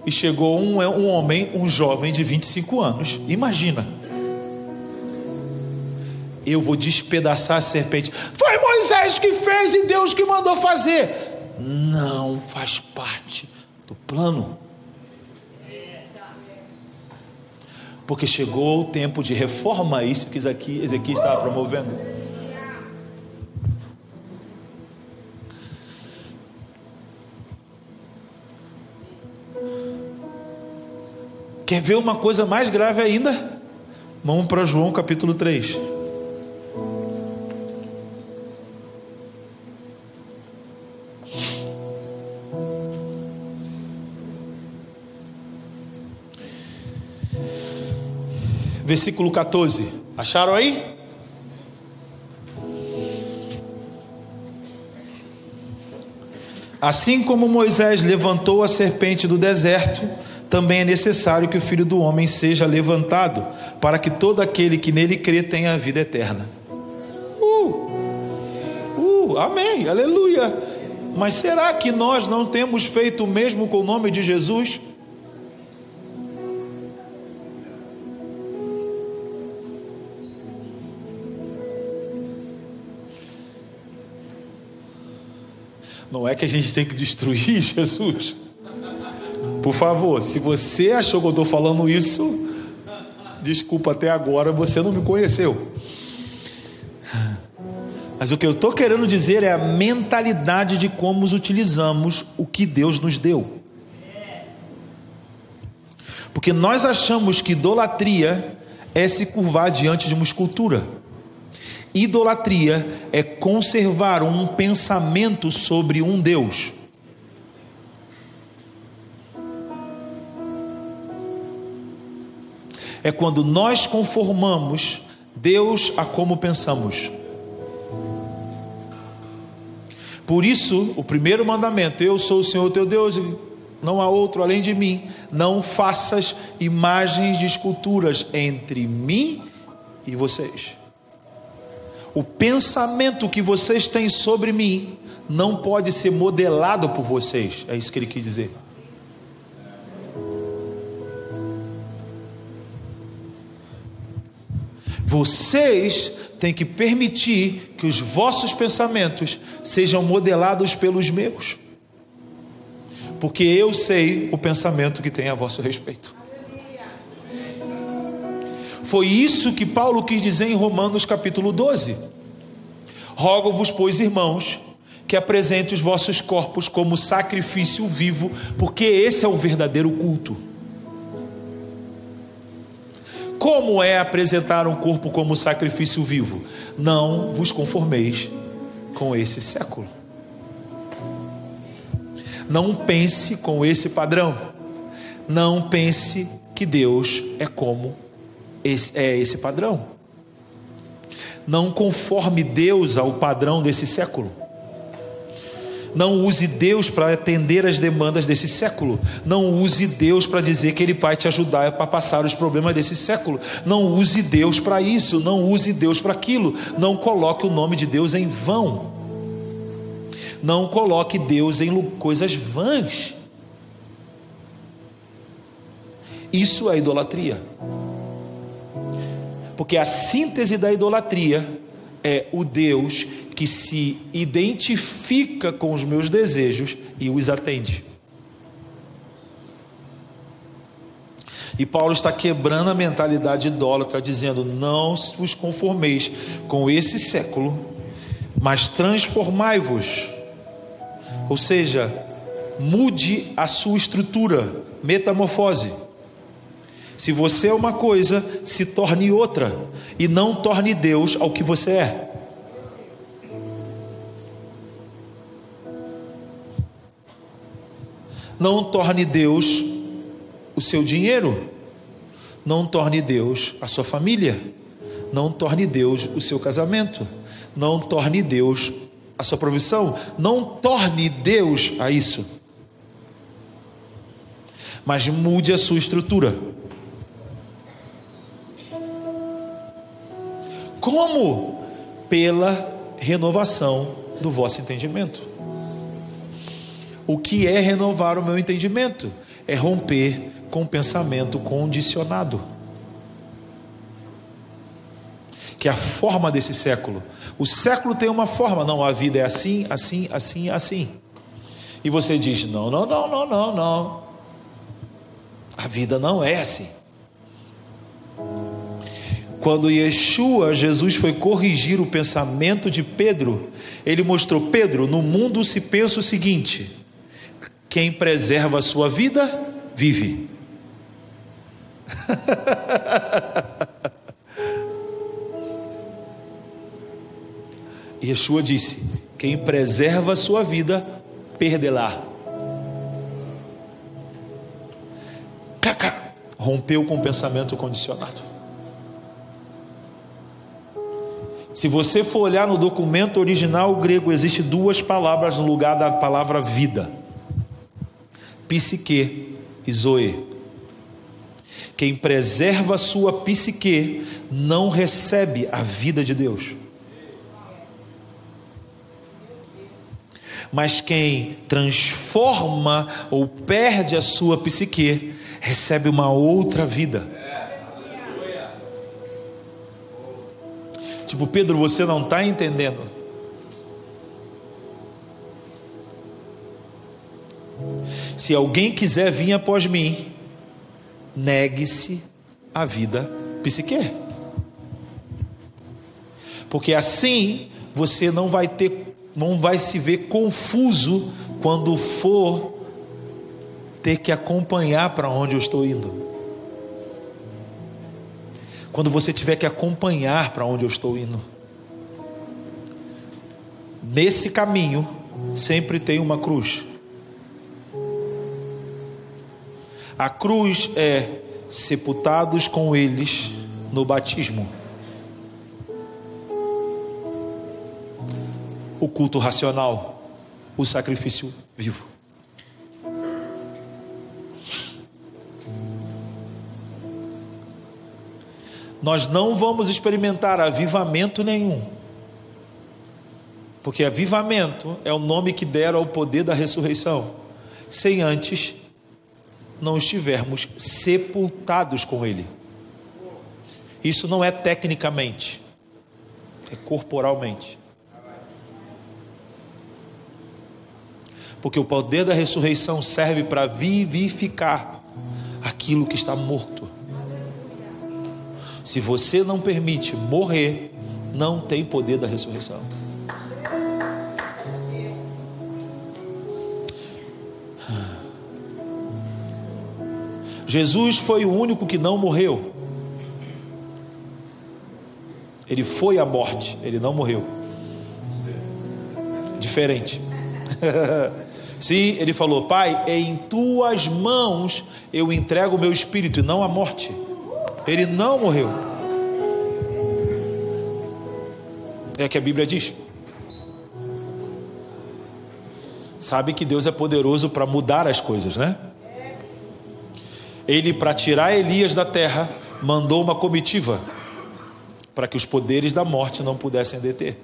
E chegou um, um homem, um jovem de 25 anos. Imagina. Eu vou despedaçar a serpente. Foi Moisés que fez e Deus que mandou fazer. Não faz parte do plano. Porque chegou o tempo de reforma, isso que Ezequiel estava promovendo. Quer ver uma coisa mais grave ainda? Vamos para João capítulo 3. Versículo 14. Acharam aí? Assim como Moisés levantou a serpente do deserto, também é necessário que o filho do homem seja levantado, para que todo aquele que nele crê tenha a vida eterna. Uh, uh, amém, aleluia. Mas será que nós não temos feito o mesmo com o nome de Jesus? Não é que a gente tem que destruir Jesus. Por favor, se você achou que eu estou falando isso, desculpa até agora, você não me conheceu. Mas o que eu estou querendo dizer é a mentalidade de como utilizamos o que Deus nos deu. Porque nós achamos que idolatria é se curvar diante de uma escultura. Idolatria é conservar um pensamento sobre um Deus. É quando nós conformamos Deus a como pensamos. Por isso, o primeiro mandamento: Eu sou o Senhor teu Deus, não há outro além de mim. Não faças imagens de esculturas entre mim e vocês. O pensamento que vocês têm sobre mim não pode ser modelado por vocês. É isso que ele quis dizer. Vocês têm que permitir que os vossos pensamentos sejam modelados pelos meus. Porque eu sei o pensamento que tem a vosso respeito. Foi isso que Paulo quis dizer em Romanos capítulo 12. Rogo-vos, pois, irmãos, que apresente os vossos corpos como sacrifício vivo, porque esse é o verdadeiro culto. Como é apresentar um corpo como sacrifício vivo? Não vos conformeis com esse século. Não pense com esse padrão. Não pense que Deus é como esse, é esse padrão. Não conforme Deus ao padrão desse século. Não use Deus para atender as demandas desse século. Não use Deus para dizer que Ele vai te ajudar para passar os problemas desse século. Não use Deus para isso. Não use Deus para aquilo. Não coloque o nome de Deus em vão. Não coloque Deus em coisas vãs. Isso é idolatria. Porque a síntese da idolatria é o Deus que se identifica com os meus desejos e os atende. E Paulo está quebrando a mentalidade idólatra, dizendo: Não vos conformeis com esse século, mas transformai-vos. Ou seja, mude a sua estrutura, metamorfose. Se você é uma coisa, se torne outra, e não torne Deus ao que você é. Não torne Deus o seu dinheiro. Não torne Deus a sua família. Não torne Deus o seu casamento. Não torne Deus a sua provisão. Não torne Deus a isso. mas mude a sua estrutura. Como? Pela renovação do vosso entendimento. O que é renovar o meu entendimento? É romper com o pensamento condicionado. Que é a forma desse século. O século tem uma forma, não, a vida é assim, assim, assim, assim. E você diz: não, não, não, não, não, não. A vida não é assim. Quando Yeshua, Jesus, foi corrigir o pensamento de Pedro, ele mostrou: Pedro, no mundo se pensa o seguinte: quem preserva a sua vida, vive. Yeshua disse: quem preserva a sua vida, perderá. Caca, rompeu com o pensamento condicionado. Se você for olhar no documento original grego, existe duas palavras no lugar da palavra vida: psique e zoe. Quem preserva sua psique não recebe a vida de Deus. Mas quem transforma ou perde a sua psique recebe uma outra vida. Tipo, Pedro, você não está entendendo. Se alguém quiser vir após mim, negue-se a vida psique. Porque assim você não vai ter, não vai se ver confuso quando for ter que acompanhar para onde eu estou indo quando você tiver que acompanhar para onde eu estou indo. Nesse caminho sempre tem uma cruz. A cruz é sepultados com eles no batismo. O culto racional, o sacrifício vivo. nós não vamos experimentar avivamento nenhum. Porque avivamento é o nome que deram ao poder da ressurreição, sem antes não estivermos sepultados com Ele. Isso não é tecnicamente, é corporalmente. Porque o poder da ressurreição serve para vivificar aquilo que está morto. Se você não permite morrer, não tem poder da ressurreição. Jesus foi o único que não morreu. Ele foi à morte, ele não morreu. Diferente. Sim, ele falou: Pai, em tuas mãos eu entrego o meu espírito e não a morte. Ele não morreu. É que a Bíblia diz. Sabe que Deus é poderoso para mudar as coisas, né? Ele, para tirar Elias da terra, mandou uma comitiva para que os poderes da morte não pudessem deter.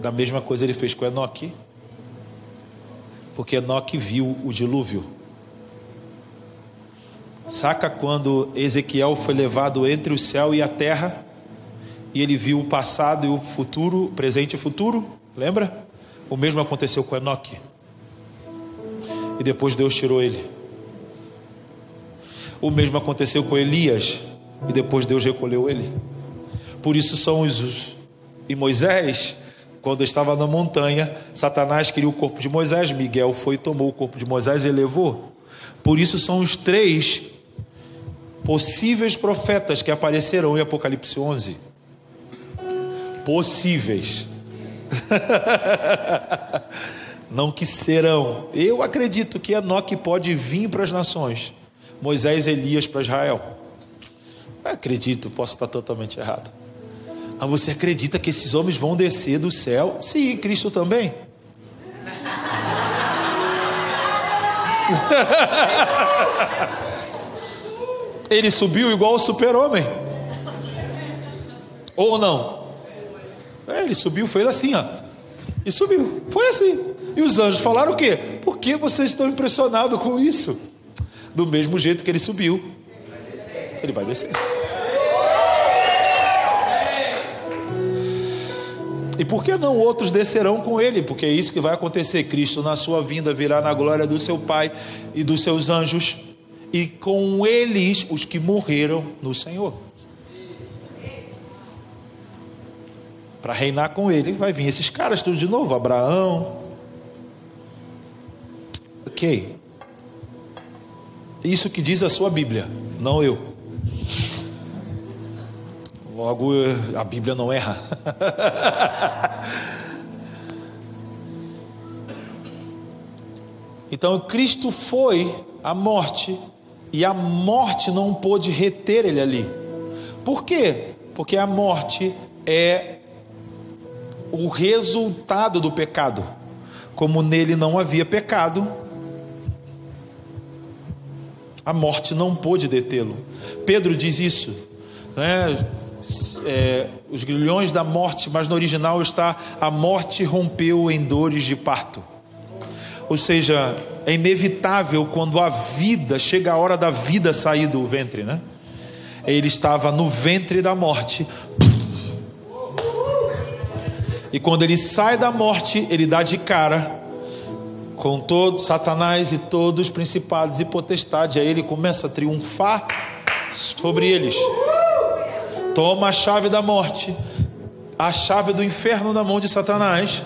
Da mesma coisa ele fez com Enoque porque Enoque viu o dilúvio. Saca quando Ezequiel foi levado entre o céu e a terra e ele viu o passado e o futuro, presente e futuro? Lembra? O mesmo aconteceu com Enoque. E depois Deus tirou ele. O mesmo aconteceu com Elias e depois Deus recolheu ele. Por isso são os e Moisés quando estava na montanha, Satanás queria o corpo de Moisés, Miguel foi e tomou o corpo de Moisés e levou. Por isso são os três possíveis profetas que aparecerão em Apocalipse 11. Possíveis. Não que serão. Eu acredito que Enoque pode vir para as nações. Moisés e Elias para Israel. Eu acredito, posso estar totalmente errado. Ah, você acredita que esses homens vão descer do céu? Sim, Cristo também. Ele subiu igual o super-homem. Ou não? É, ele subiu, fez assim, ó. E subiu. Foi assim. E os anjos falaram o quê? Por que vocês estão impressionados com isso? Do mesmo jeito que ele subiu, ele vai descer. E por que não outros descerão com ele? Porque é isso que vai acontecer. Cristo, na sua vinda, virá na glória do seu Pai e dos seus anjos, e com eles os que morreram no Senhor. Para reinar com ele, vai vir esses caras tudo de novo: Abraão. Ok. Isso que diz a sua Bíblia, não eu. Logo, a Bíblia não erra. então, Cristo foi à morte e a morte não pôde reter ele ali. Por quê? Porque a morte é o resultado do pecado. Como nele não havia pecado, a morte não pôde detê-lo. Pedro diz isso, né? É, os grilhões da morte, mas no original está a morte rompeu em dores de parto. Ou seja, é inevitável quando a vida, chega a hora da vida sair do ventre, né? Ele estava no ventre da morte. E quando ele sai da morte, ele dá de cara com todo Satanás e todos os principados e potestades. Aí ele começa a triunfar sobre eles. Toma a chave da morte, a chave do inferno na mão de Satanás,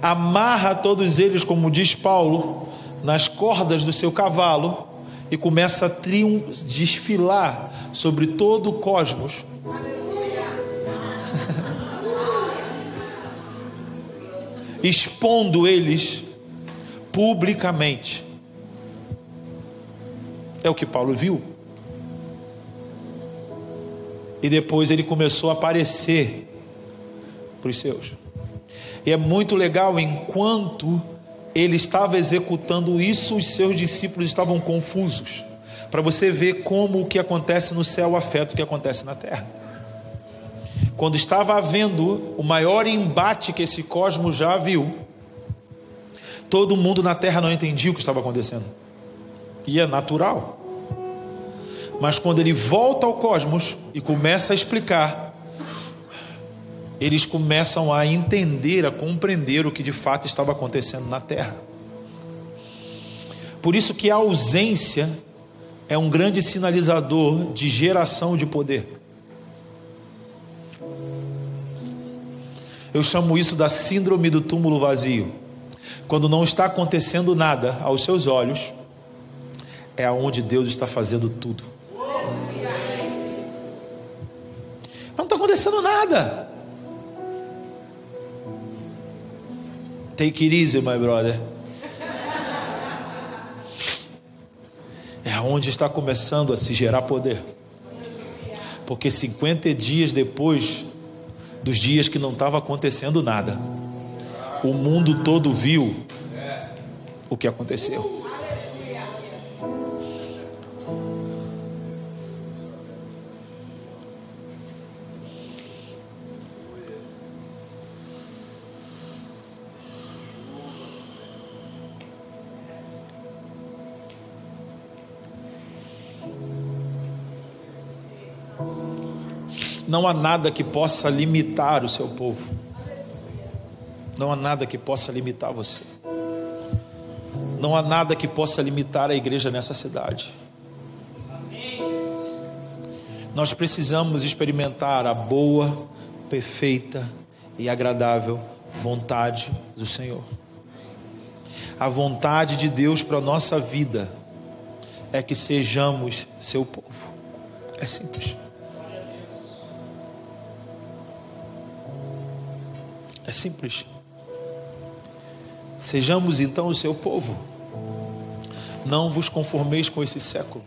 amarra todos eles, como diz Paulo, nas cordas do seu cavalo e começa a desfilar sobre todo o cosmos. Expondo eles publicamente. É o que Paulo viu. E depois ele começou a aparecer para os seus. E é muito legal, enquanto ele estava executando isso, os seus discípulos estavam confusos. Para você ver como o que acontece no céu afeta o que acontece na terra. Quando estava havendo o maior embate que esse cosmos já viu, todo mundo na terra não entendia o que estava acontecendo. E é natural. Mas quando ele volta ao cosmos e começa a explicar, eles começam a entender, a compreender o que de fato estava acontecendo na terra. Por isso que a ausência é um grande sinalizador de geração de poder. Eu chamo isso da síndrome do túmulo vazio. Quando não está acontecendo nada aos seus olhos, é aonde Deus está fazendo tudo. Não está acontecendo nada. Take it easy, my brother. É onde está começando a se gerar poder. Porque 50 dias depois dos dias que não estava acontecendo nada, o mundo todo viu o que aconteceu. Não há nada que possa limitar o seu povo. Não há nada que possa limitar você. Não há nada que possa limitar a igreja nessa cidade. Nós precisamos experimentar a boa, perfeita e agradável vontade do Senhor. A vontade de Deus para a nossa vida é que sejamos seu povo. É simples. É simples. Sejamos então o seu povo. Não vos conformeis com esse século.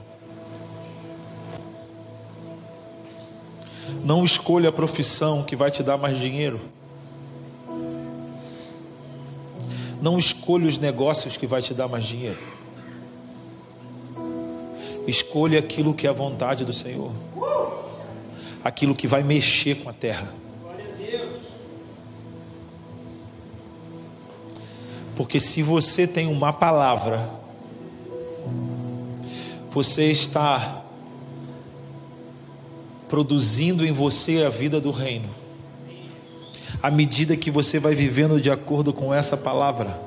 Não escolha a profissão que vai te dar mais dinheiro. Não escolha os negócios que vai te dar mais dinheiro. Escolha aquilo que é a vontade do Senhor. Aquilo que vai mexer com a terra. Porque se você tem uma palavra, você está produzindo em você a vida do reino. À medida que você vai vivendo de acordo com essa palavra.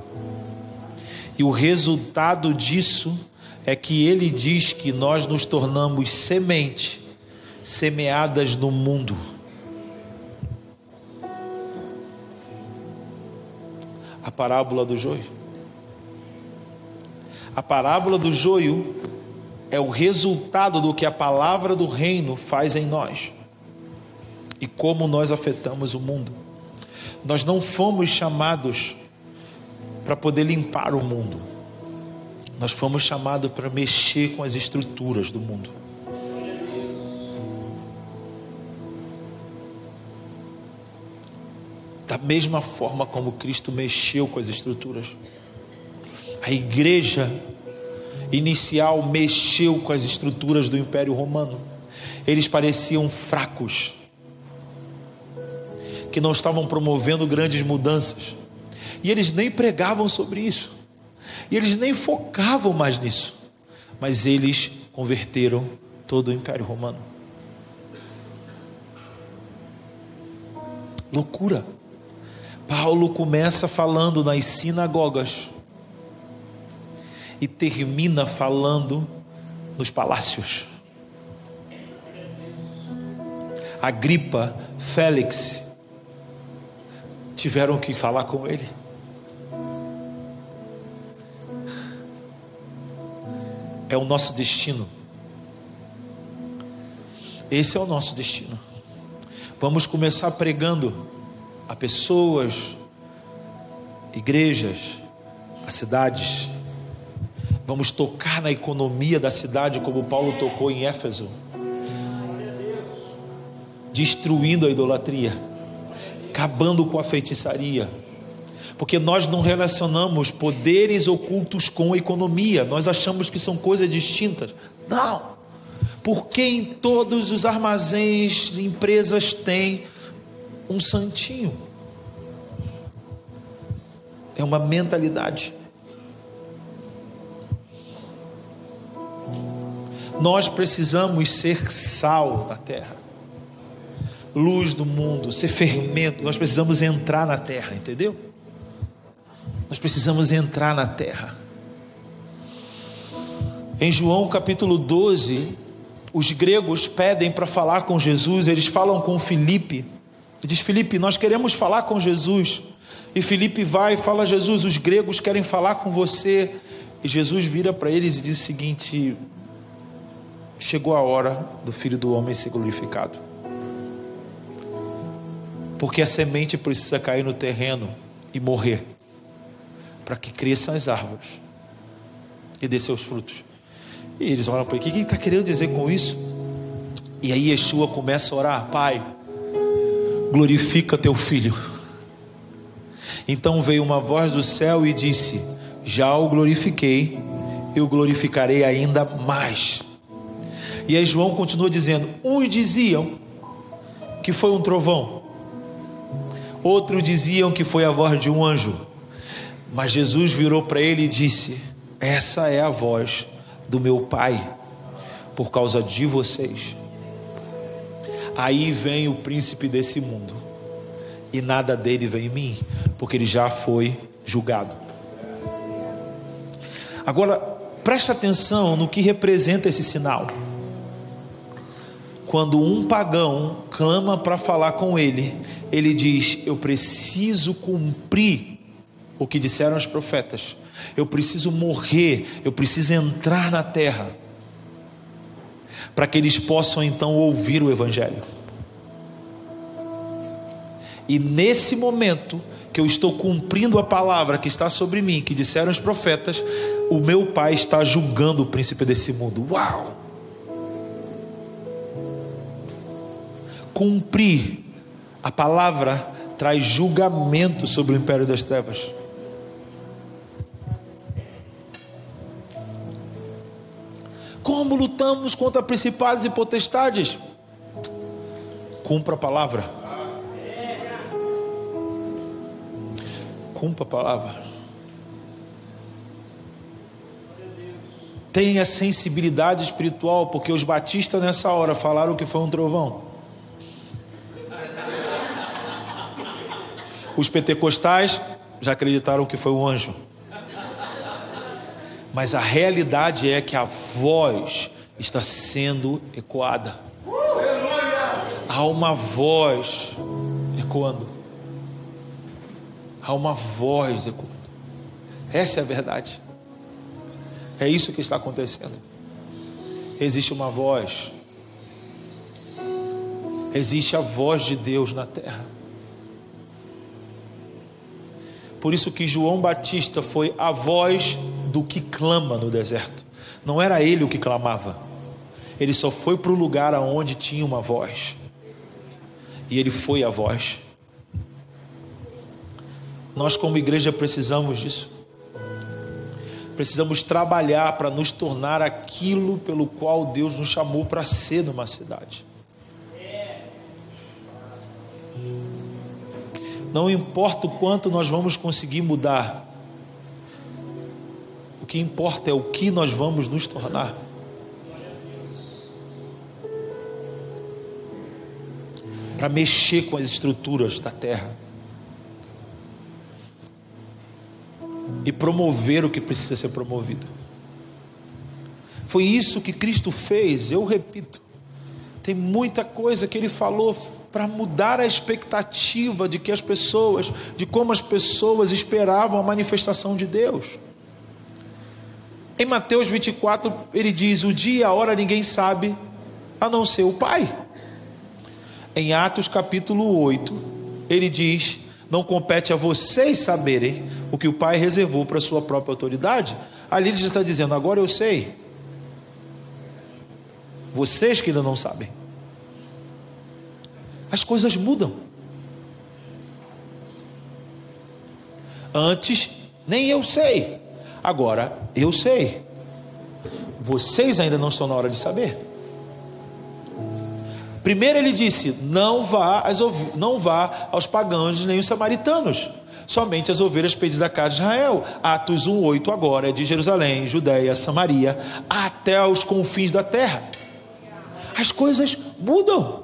E o resultado disso é que ele diz que nós nos tornamos semente semeadas no mundo. A parábola do joio. A parábola do joio é o resultado do que a palavra do reino faz em nós e como nós afetamos o mundo. Nós não fomos chamados para poder limpar o mundo, nós fomos chamados para mexer com as estruturas do mundo. Da mesma forma como Cristo mexeu com as estruturas. A igreja inicial mexeu com as estruturas do Império Romano. Eles pareciam fracos, que não estavam promovendo grandes mudanças. E eles nem pregavam sobre isso. E eles nem focavam mais nisso. Mas eles converteram todo o Império Romano. Loucura. Paulo começa falando nas sinagogas e termina falando nos palácios. Agripa, Félix tiveram que falar com ele. É o nosso destino. Esse é o nosso destino. Vamos começar pregando a pessoas, igrejas, a cidades. Vamos tocar na economia da cidade, como Paulo tocou em Éfeso, destruindo a idolatria, acabando com a feitiçaria, porque nós não relacionamos poderes ocultos com economia, nós achamos que são coisas distintas. Não, porque em todos os armazéns, empresas têm um santinho. É uma mentalidade. Nós precisamos ser sal na terra, luz do mundo, ser fermento. Nós precisamos entrar na terra, entendeu? Nós precisamos entrar na terra. Em João capítulo 12, os gregos pedem para falar com Jesus, eles falam com Filipe. Diz Felipe, nós queremos falar com Jesus. E Felipe vai e fala: Jesus, os gregos querem falar com você. E Jesus vira para eles e diz o seguinte: Chegou a hora do filho do homem ser glorificado. Porque a semente precisa cair no terreno e morrer, para que cresçam as árvores e dê seus frutos. E eles olham para ele: O que está querendo dizer com isso? E aí Yeshua começa a orar: Pai glorifica teu filho. Então veio uma voz do céu e disse: Já o glorifiquei, eu glorificarei ainda mais. E aí João continua dizendo: Uns diziam que foi um trovão, outros diziam que foi a voz de um anjo. Mas Jesus virou para ele e disse: Essa é a voz do meu Pai, por causa de vocês Aí vem o príncipe desse mundo, e nada dele vem em mim, porque ele já foi julgado. Agora, preste atenção no que representa esse sinal. Quando um pagão clama para falar com ele, ele diz: Eu preciso cumprir o que disseram os profetas, eu preciso morrer, eu preciso entrar na terra para que eles possam então ouvir o Evangelho. E nesse momento que eu estou cumprindo a palavra que está sobre mim, que disseram os profetas, o meu pai está julgando o príncipe desse mundo. Uau! cumprir a palavra traz julgamento sobre o império das trevas. Como lutamos contra principados e potestades? Cumpra a palavra. Cumpra a palavra. Tenha sensibilidade espiritual, porque os batistas nessa hora falaram que foi um trovão. Os pentecostais já acreditaram que foi um anjo. Mas a realidade é que a voz está sendo ecoada. Há uma voz ecoando. Há uma voz ecoando. Essa é a verdade. É isso que está acontecendo. Existe uma voz. Existe a voz de Deus na terra. Por isso que João Batista foi a voz do que clama no deserto. Não era ele o que clamava. Ele só foi para o lugar aonde tinha uma voz. E ele foi a voz. Nós, como igreja, precisamos disso. Precisamos trabalhar para nos tornar aquilo pelo qual Deus nos chamou para ser numa cidade. Não importa o quanto nós vamos conseguir mudar, o que importa é o que nós vamos nos tornar. Para mexer com as estruturas da terra e promover o que precisa ser promovido. Foi isso que Cristo fez, eu repito. Tem muita coisa que ele falou para mudar a expectativa de que as pessoas, de como as pessoas esperavam a manifestação de Deus. Em Mateus 24, ele diz: O dia e a hora ninguém sabe, a não ser o Pai. Em Atos capítulo 8, ele diz: Não compete a vocês saberem o que o Pai reservou para sua própria autoridade. Ali ele já está dizendo: Agora eu sei. Vocês que ainda não sabem as coisas mudam. Antes, nem eu sei. Agora, eu sei. Vocês ainda não estão na hora de saber. Primeiro ele disse: não vá, às, não vá aos pagãos nem os samaritanos, somente as ovelhas perdidas da casa de Israel. Atos 1,8 agora é de Jerusalém, Judéia, Samaria, até os confins da terra. As coisas mudam.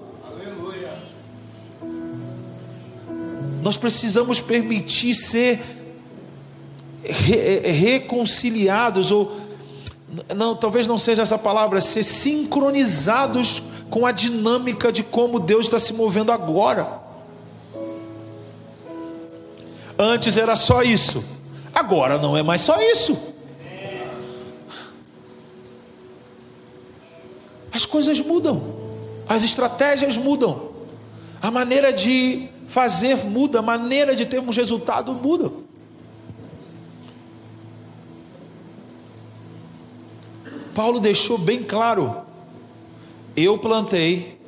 Nós precisamos permitir ser re, é, reconciliados, ou não, talvez não seja essa palavra, ser sincronizados com a dinâmica de como Deus está se movendo agora. Antes era só isso, agora não é mais só isso. As coisas mudam, as estratégias mudam, a maneira de fazer muda, a maneira de termos resultado muda. Paulo deixou bem claro: eu plantei,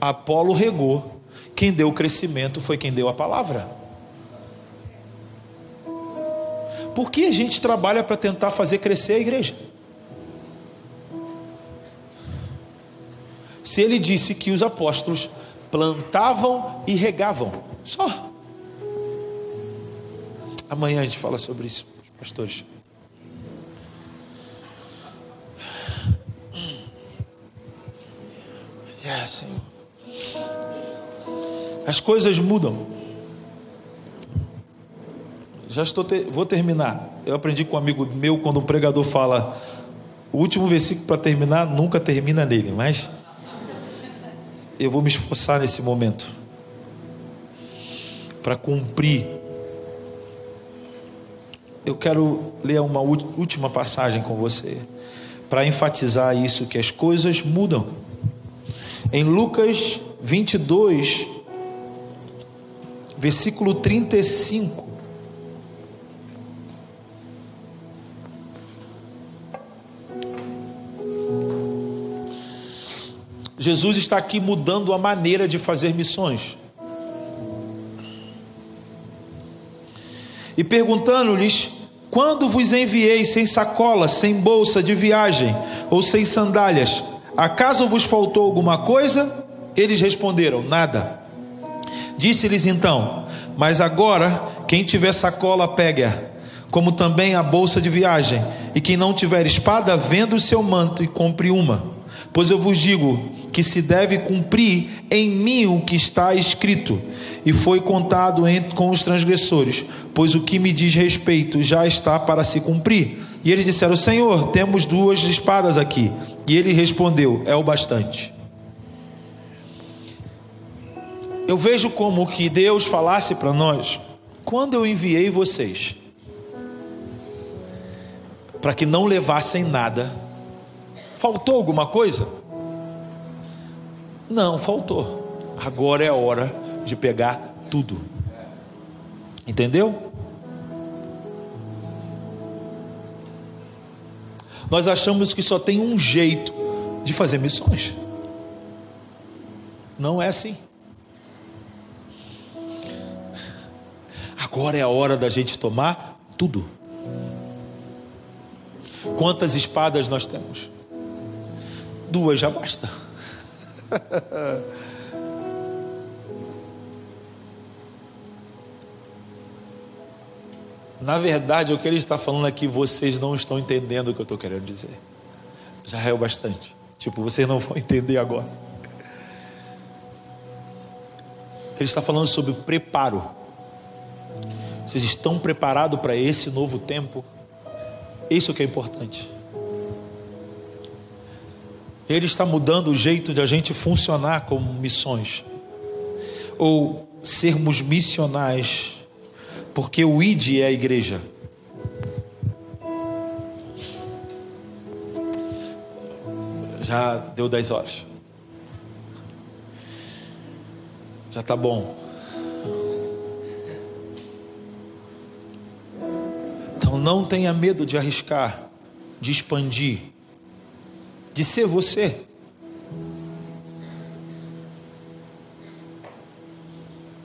Apolo regou, quem deu o crescimento foi quem deu a palavra. Por que a gente trabalha para tentar fazer crescer a igreja? Se ele disse que os apóstolos plantavam e regavam. Só. Amanhã a gente fala sobre isso, pastores. É, Senhor. As coisas mudam. Já estou te... vou terminar. Eu aprendi com um amigo meu quando um pregador fala o último versículo para terminar nunca termina nele, mas eu vou me esforçar nesse momento para cumprir. Eu quero ler uma última passagem com você para enfatizar isso que as coisas mudam. Em Lucas 22, versículo 35. Jesus está aqui mudando a maneira de fazer missões. E perguntando-lhes: Quando vos enviei sem sacola, sem bolsa de viagem ou sem sandálias, acaso vos faltou alguma coisa? Eles responderam: Nada. Disse-lhes então: Mas agora, quem tiver sacola, pegue-a, como também a bolsa de viagem, e quem não tiver espada, venda o seu manto e compre uma. Pois eu vos digo que se deve cumprir em mim o que está escrito, e foi contado com os transgressores, pois o que me diz respeito já está para se cumprir. E eles disseram: Senhor, temos duas espadas aqui. E ele respondeu: É o bastante. Eu vejo como que Deus falasse para nós: quando eu enviei vocês para que não levassem nada, faltou alguma coisa? Não, faltou. Agora é a hora de pegar tudo. Entendeu? Nós achamos que só tem um jeito de fazer missões. Não é assim. Agora é a hora da gente tomar tudo. Quantas espadas nós temos? Duas já basta. Na verdade, o que ele está falando aqui, vocês não estão entendendo o que eu estou querendo dizer. Já é o bastante. Tipo, vocês não vão entender agora. Ele está falando sobre preparo. Vocês estão preparados para esse novo tempo? Isso que é importante. Ele está mudando o jeito de a gente funcionar como missões. Ou sermos missionais. Porque o ID é a igreja. Já deu 10 horas. Já está bom. Então não tenha medo de arriscar, de expandir de ser você.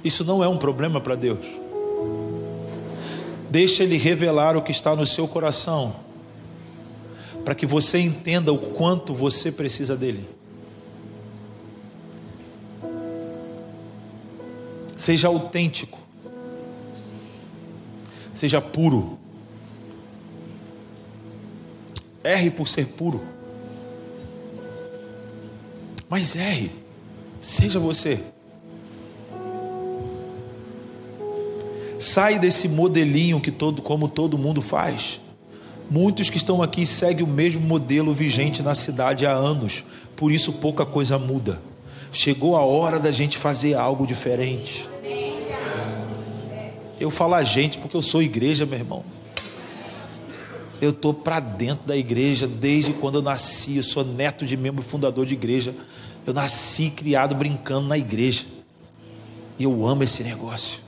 Isso não é um problema para Deus. Deixa Ele revelar o que está no seu coração, para que você entenda o quanto você precisa dele. Seja autêntico, seja puro. Erre por ser puro. Mas erre, seja você. Sai desse modelinho que todo, como todo mundo faz. Muitos que estão aqui seguem o mesmo modelo vigente na cidade há anos, por isso pouca coisa muda. Chegou a hora da gente fazer algo diferente. Eu falo a gente porque eu sou igreja, meu irmão. Eu estou para dentro da igreja desde quando eu nasci. Eu sou neto de membro fundador de igreja. Eu nasci criado brincando na igreja. E eu amo esse negócio.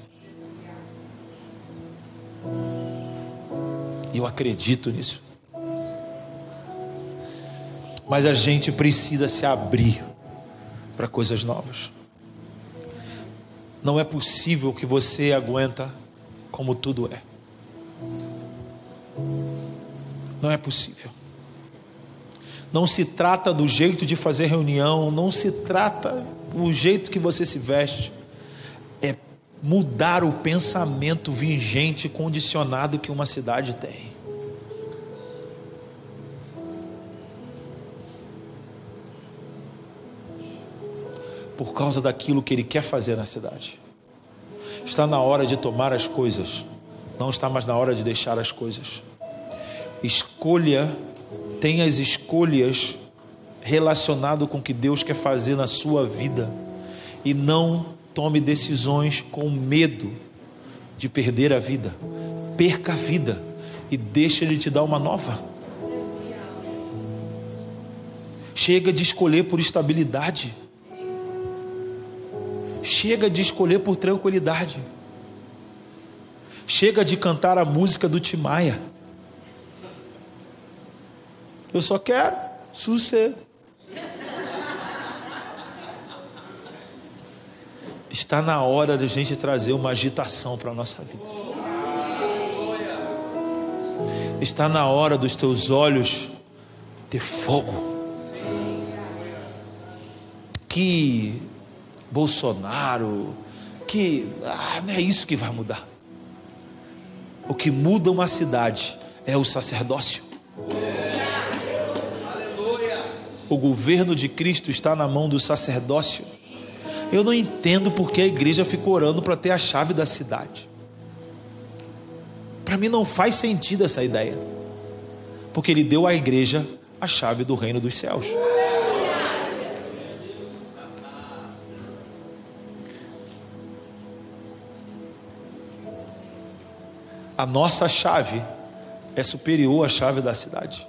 E eu acredito nisso. Mas a gente precisa se abrir para coisas novas. Não é possível que você aguenta como tudo é. Não é possível. Não se trata do jeito de fazer reunião, não se trata do jeito que você se veste. Mudar o pensamento vigente, condicionado que uma cidade tem. Por causa daquilo que ele quer fazer na cidade. Está na hora de tomar as coisas, não está mais na hora de deixar as coisas. Escolha tem as escolhas relacionado com o que Deus quer fazer na sua vida e não tome decisões com medo de perder a vida. Perca a vida e deixa ele te dar uma nova. Chega de escolher por estabilidade. Chega de escolher por tranquilidade. Chega de cantar a música do Timaya. Eu só quero sossego. Está na hora de a gente trazer uma agitação para a nossa vida. Está na hora dos teus olhos ter fogo. Que Bolsonaro, que ah, não é isso que vai mudar. O que muda uma cidade é o sacerdócio. O governo de Cristo está na mão do sacerdócio. Eu não entendo porque a igreja ficou orando para ter a chave da cidade. Para mim não faz sentido essa ideia. Porque ele deu à igreja a chave do reino dos céus. A nossa chave é superior à chave da cidade.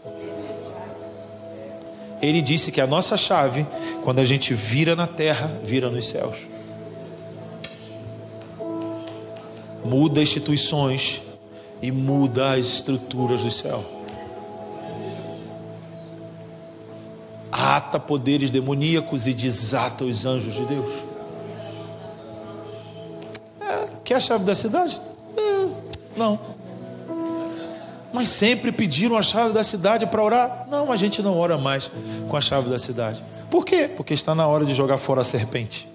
Ele disse que a nossa chave, quando a gente vira na terra, vira nos céus. Muda instituições e muda as estruturas do céu. Ata poderes demoníacos e desata os anjos de Deus. É, quer a chave da cidade? É, não mas sempre pediram a chave da cidade para orar. Não, a gente não ora mais com a chave da cidade. Por quê? Porque está na hora de jogar fora a serpente.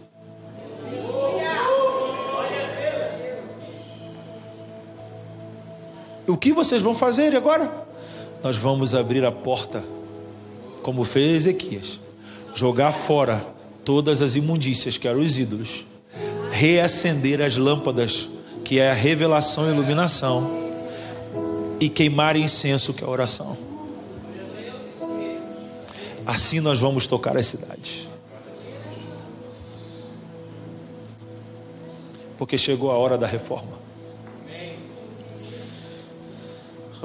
O que vocês vão fazer agora? Nós vamos abrir a porta, como fez Ezequias, jogar fora todas as imundícias que eram os ídolos, reacender as lâmpadas, que é a revelação e iluminação e queimar incenso, que é a oração. Assim nós vamos tocar as cidades. Porque chegou a hora da reforma.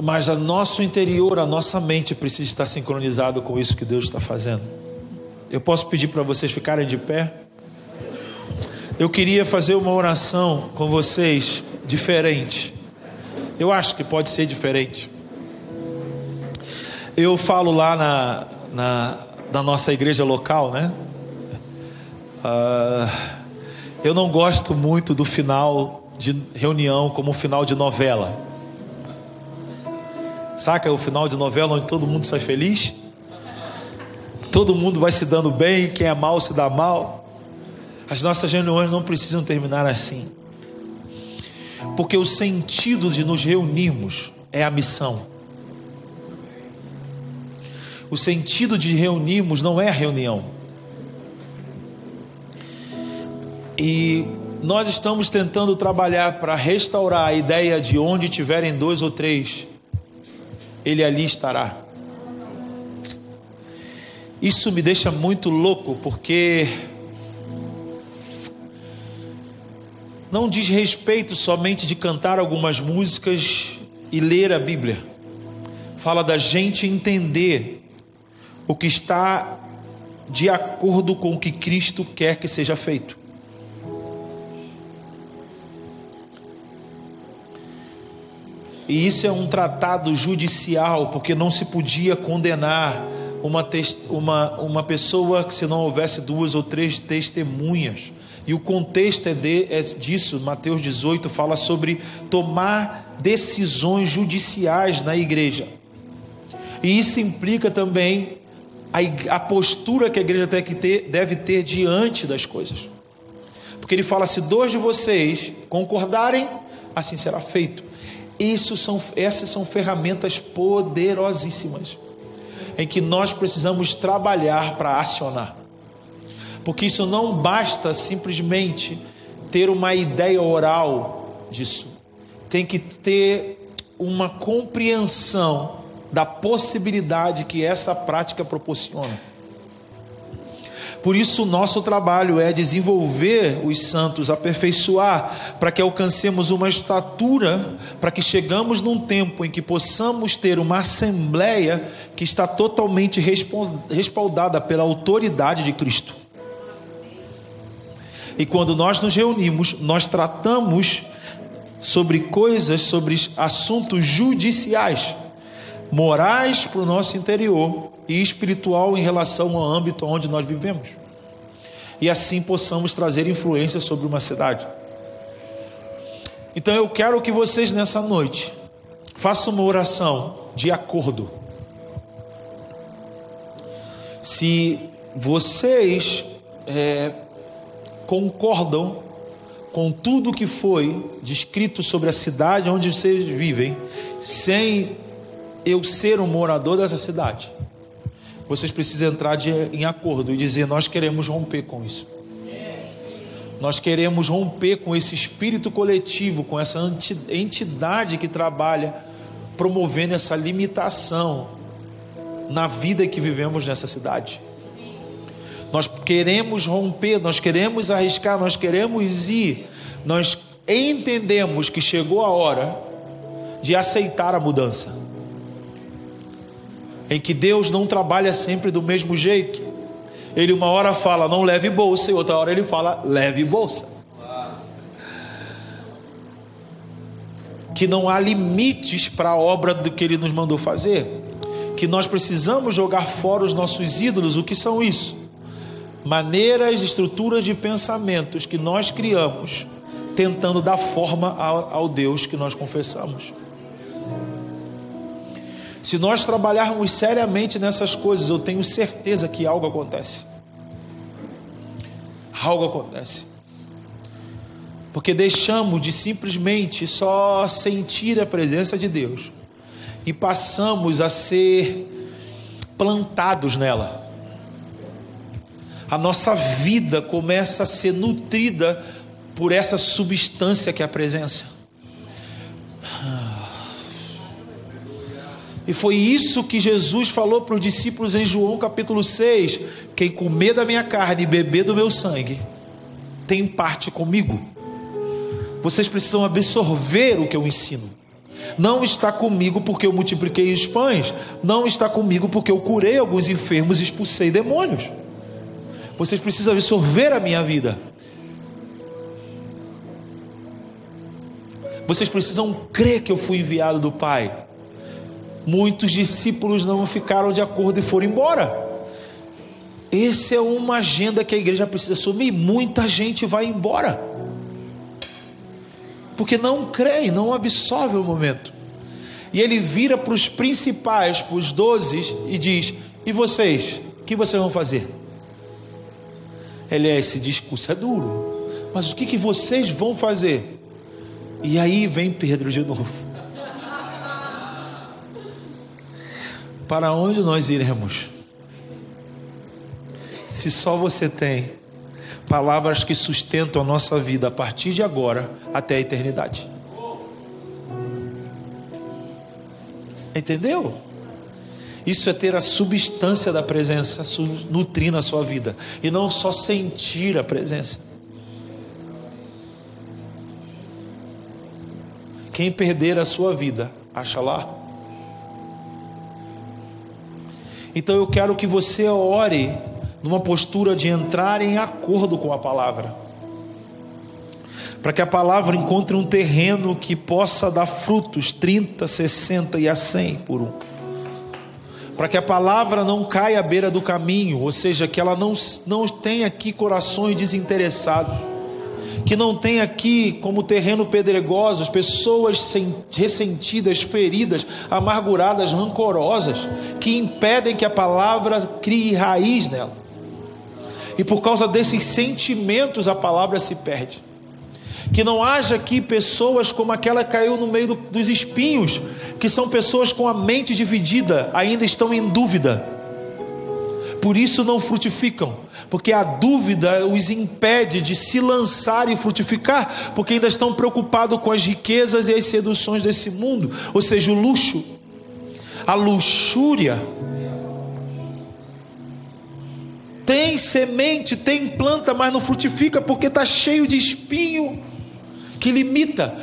Mas a nosso interior, a nossa mente precisa estar sincronizado com isso que Deus está fazendo. Eu posso pedir para vocês ficarem de pé? Eu queria fazer uma oração com vocês diferente. Eu acho que pode ser diferente. Eu falo lá na, na, na nossa igreja local, né? Uh, eu não gosto muito do final de reunião como um final de novela. Saca o final de novela onde todo mundo sai feliz? Todo mundo vai se dando bem, quem é mal se dá mal. As nossas reuniões não precisam terminar assim porque o sentido de nos reunirmos é a missão. O sentido de reunirmos não é a reunião. E nós estamos tentando trabalhar para restaurar a ideia de onde tiverem dois ou três, ele ali estará. Isso me deixa muito louco, porque não diz respeito somente de cantar algumas músicas e ler a Bíblia. Fala da gente entender o que está de acordo com o que Cristo quer que seja feito. E isso é um tratado judicial, porque não se podia condenar uma, uma, uma pessoa se não houvesse duas ou três testemunhas. E o contexto é, de, é disso, Mateus 18 fala sobre tomar decisões judiciais na igreja. E isso implica também a, a postura que a igreja deve ter, deve ter diante das coisas. Porque ele fala: se dois de vocês concordarem, assim será feito. Isso são, essas são ferramentas poderosíssimas em que nós precisamos trabalhar para acionar porque isso não basta simplesmente ter uma ideia oral disso, tem que ter uma compreensão da possibilidade que essa prática proporciona. Por isso, o nosso trabalho é desenvolver os santos, aperfeiçoar, para que alcancemos uma estatura, para que chegamos num tempo em que possamos ter uma assembleia que está totalmente respaldada pela autoridade de Cristo. E quando nós nos reunimos, nós tratamos sobre coisas, sobre assuntos judiciais, morais para o nosso interior e espiritual em relação ao âmbito onde nós vivemos. e assim possamos trazer influência sobre uma cidade. Então eu quero que vocês nessa noite façam uma oração de acordo. Se vocês é, concordam com tudo que foi descrito sobre a cidade onde vocês vivem, sem eu ser um morador dessa cidade, vocês precisam entrar de, em acordo e dizer: Nós queremos romper com isso. Nós queremos romper com esse espírito coletivo, com essa entidade que trabalha promovendo essa limitação na vida que vivemos nessa cidade. Nós queremos romper, nós queremos arriscar, nós queremos ir. Nós entendemos que chegou a hora de aceitar a mudança. Em que Deus não trabalha sempre do mesmo jeito. Ele uma hora fala, não leve bolsa, e outra hora ele fala, leve bolsa. Que não há limites para a obra do que ele nos mandou fazer. Que nós precisamos jogar fora os nossos ídolos. O que são isso? Maneiras, estruturas de pensamentos que nós criamos, tentando dar forma ao, ao Deus que nós confessamos. Se nós trabalharmos seriamente nessas coisas, eu tenho certeza que algo acontece. Algo acontece. Porque deixamos de simplesmente só sentir a presença de Deus e passamos a ser plantados nela. A nossa vida começa a ser nutrida por essa substância que é a presença. E foi isso que Jesus falou para os discípulos em João capítulo 6: Quem comer da minha carne e beber do meu sangue, tem parte comigo. Vocês precisam absorver o que eu ensino. Não está comigo porque eu multipliquei os pães, não está comigo porque eu curei alguns enfermos e expulsei demônios. Vocês precisam absorver a minha vida. Vocês precisam crer que eu fui enviado do Pai muitos discípulos não ficaram de acordo e foram embora. Essa é uma agenda que a igreja precisa assumir. Muita gente vai embora, porque não crê, não absorve o momento. E ele vira para os principais, para os doze, e diz: E vocês? O que vocês vão fazer? Ele é esse discurso é duro, mas o que, que vocês vão fazer? E aí vem Pedro de novo. Para onde nós iremos? Se só você tem palavras que sustentam a nossa vida a partir de agora até a eternidade. Entendeu? Isso é ter a substância da presença nutrindo a sua vida e não só sentir a presença. Quem perder a sua vida, acha lá. Então eu quero que você ore numa postura de entrar em acordo com a palavra. Para que a palavra encontre um terreno que possa dar frutos 30, 60 e a 100 por um. Para que a palavra não caia à beira do caminho, ou seja, que ela não, não tenha aqui corações desinteressados que não tem aqui como terreno pedregosos pessoas ressentidas, feridas, amarguradas, rancorosas, que impedem que a palavra crie raiz nela. E por causa desses sentimentos a palavra se perde. Que não haja aqui pessoas como aquela que caiu no meio do, dos espinhos, que são pessoas com a mente dividida, ainda estão em dúvida. Por isso não frutificam porque a dúvida os impede de se lançar e frutificar, porque ainda estão preocupados com as riquezas e as seduções desse mundo, ou seja, o luxo, a luxúria. Tem semente, tem planta, mas não frutifica porque está cheio de espinho que limita.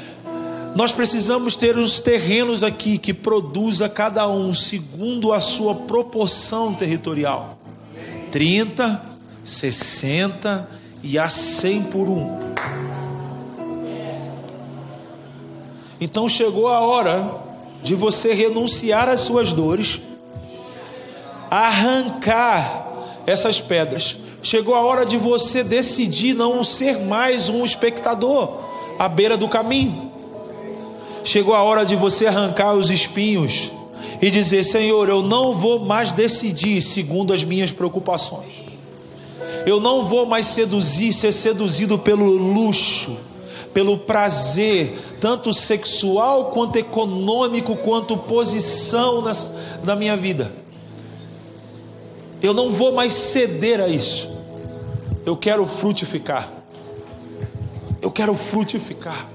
Nós precisamos ter os terrenos aqui que produza cada um segundo a sua proporção territorial. 30, 60 e a 100 por um. Então chegou a hora de você renunciar às suas dores, arrancar essas pedras, Chegou a hora de você decidir não ser mais um espectador à beira do caminho. Chegou a hora de você arrancar os espinhos e dizer: Senhor, eu não vou mais decidir segundo as minhas preocupações. Eu não vou mais seduzir, ser seduzido pelo luxo, pelo prazer, tanto sexual quanto econômico, quanto posição nas, na minha vida. Eu não vou mais ceder a isso. Eu quero frutificar. Eu quero frutificar.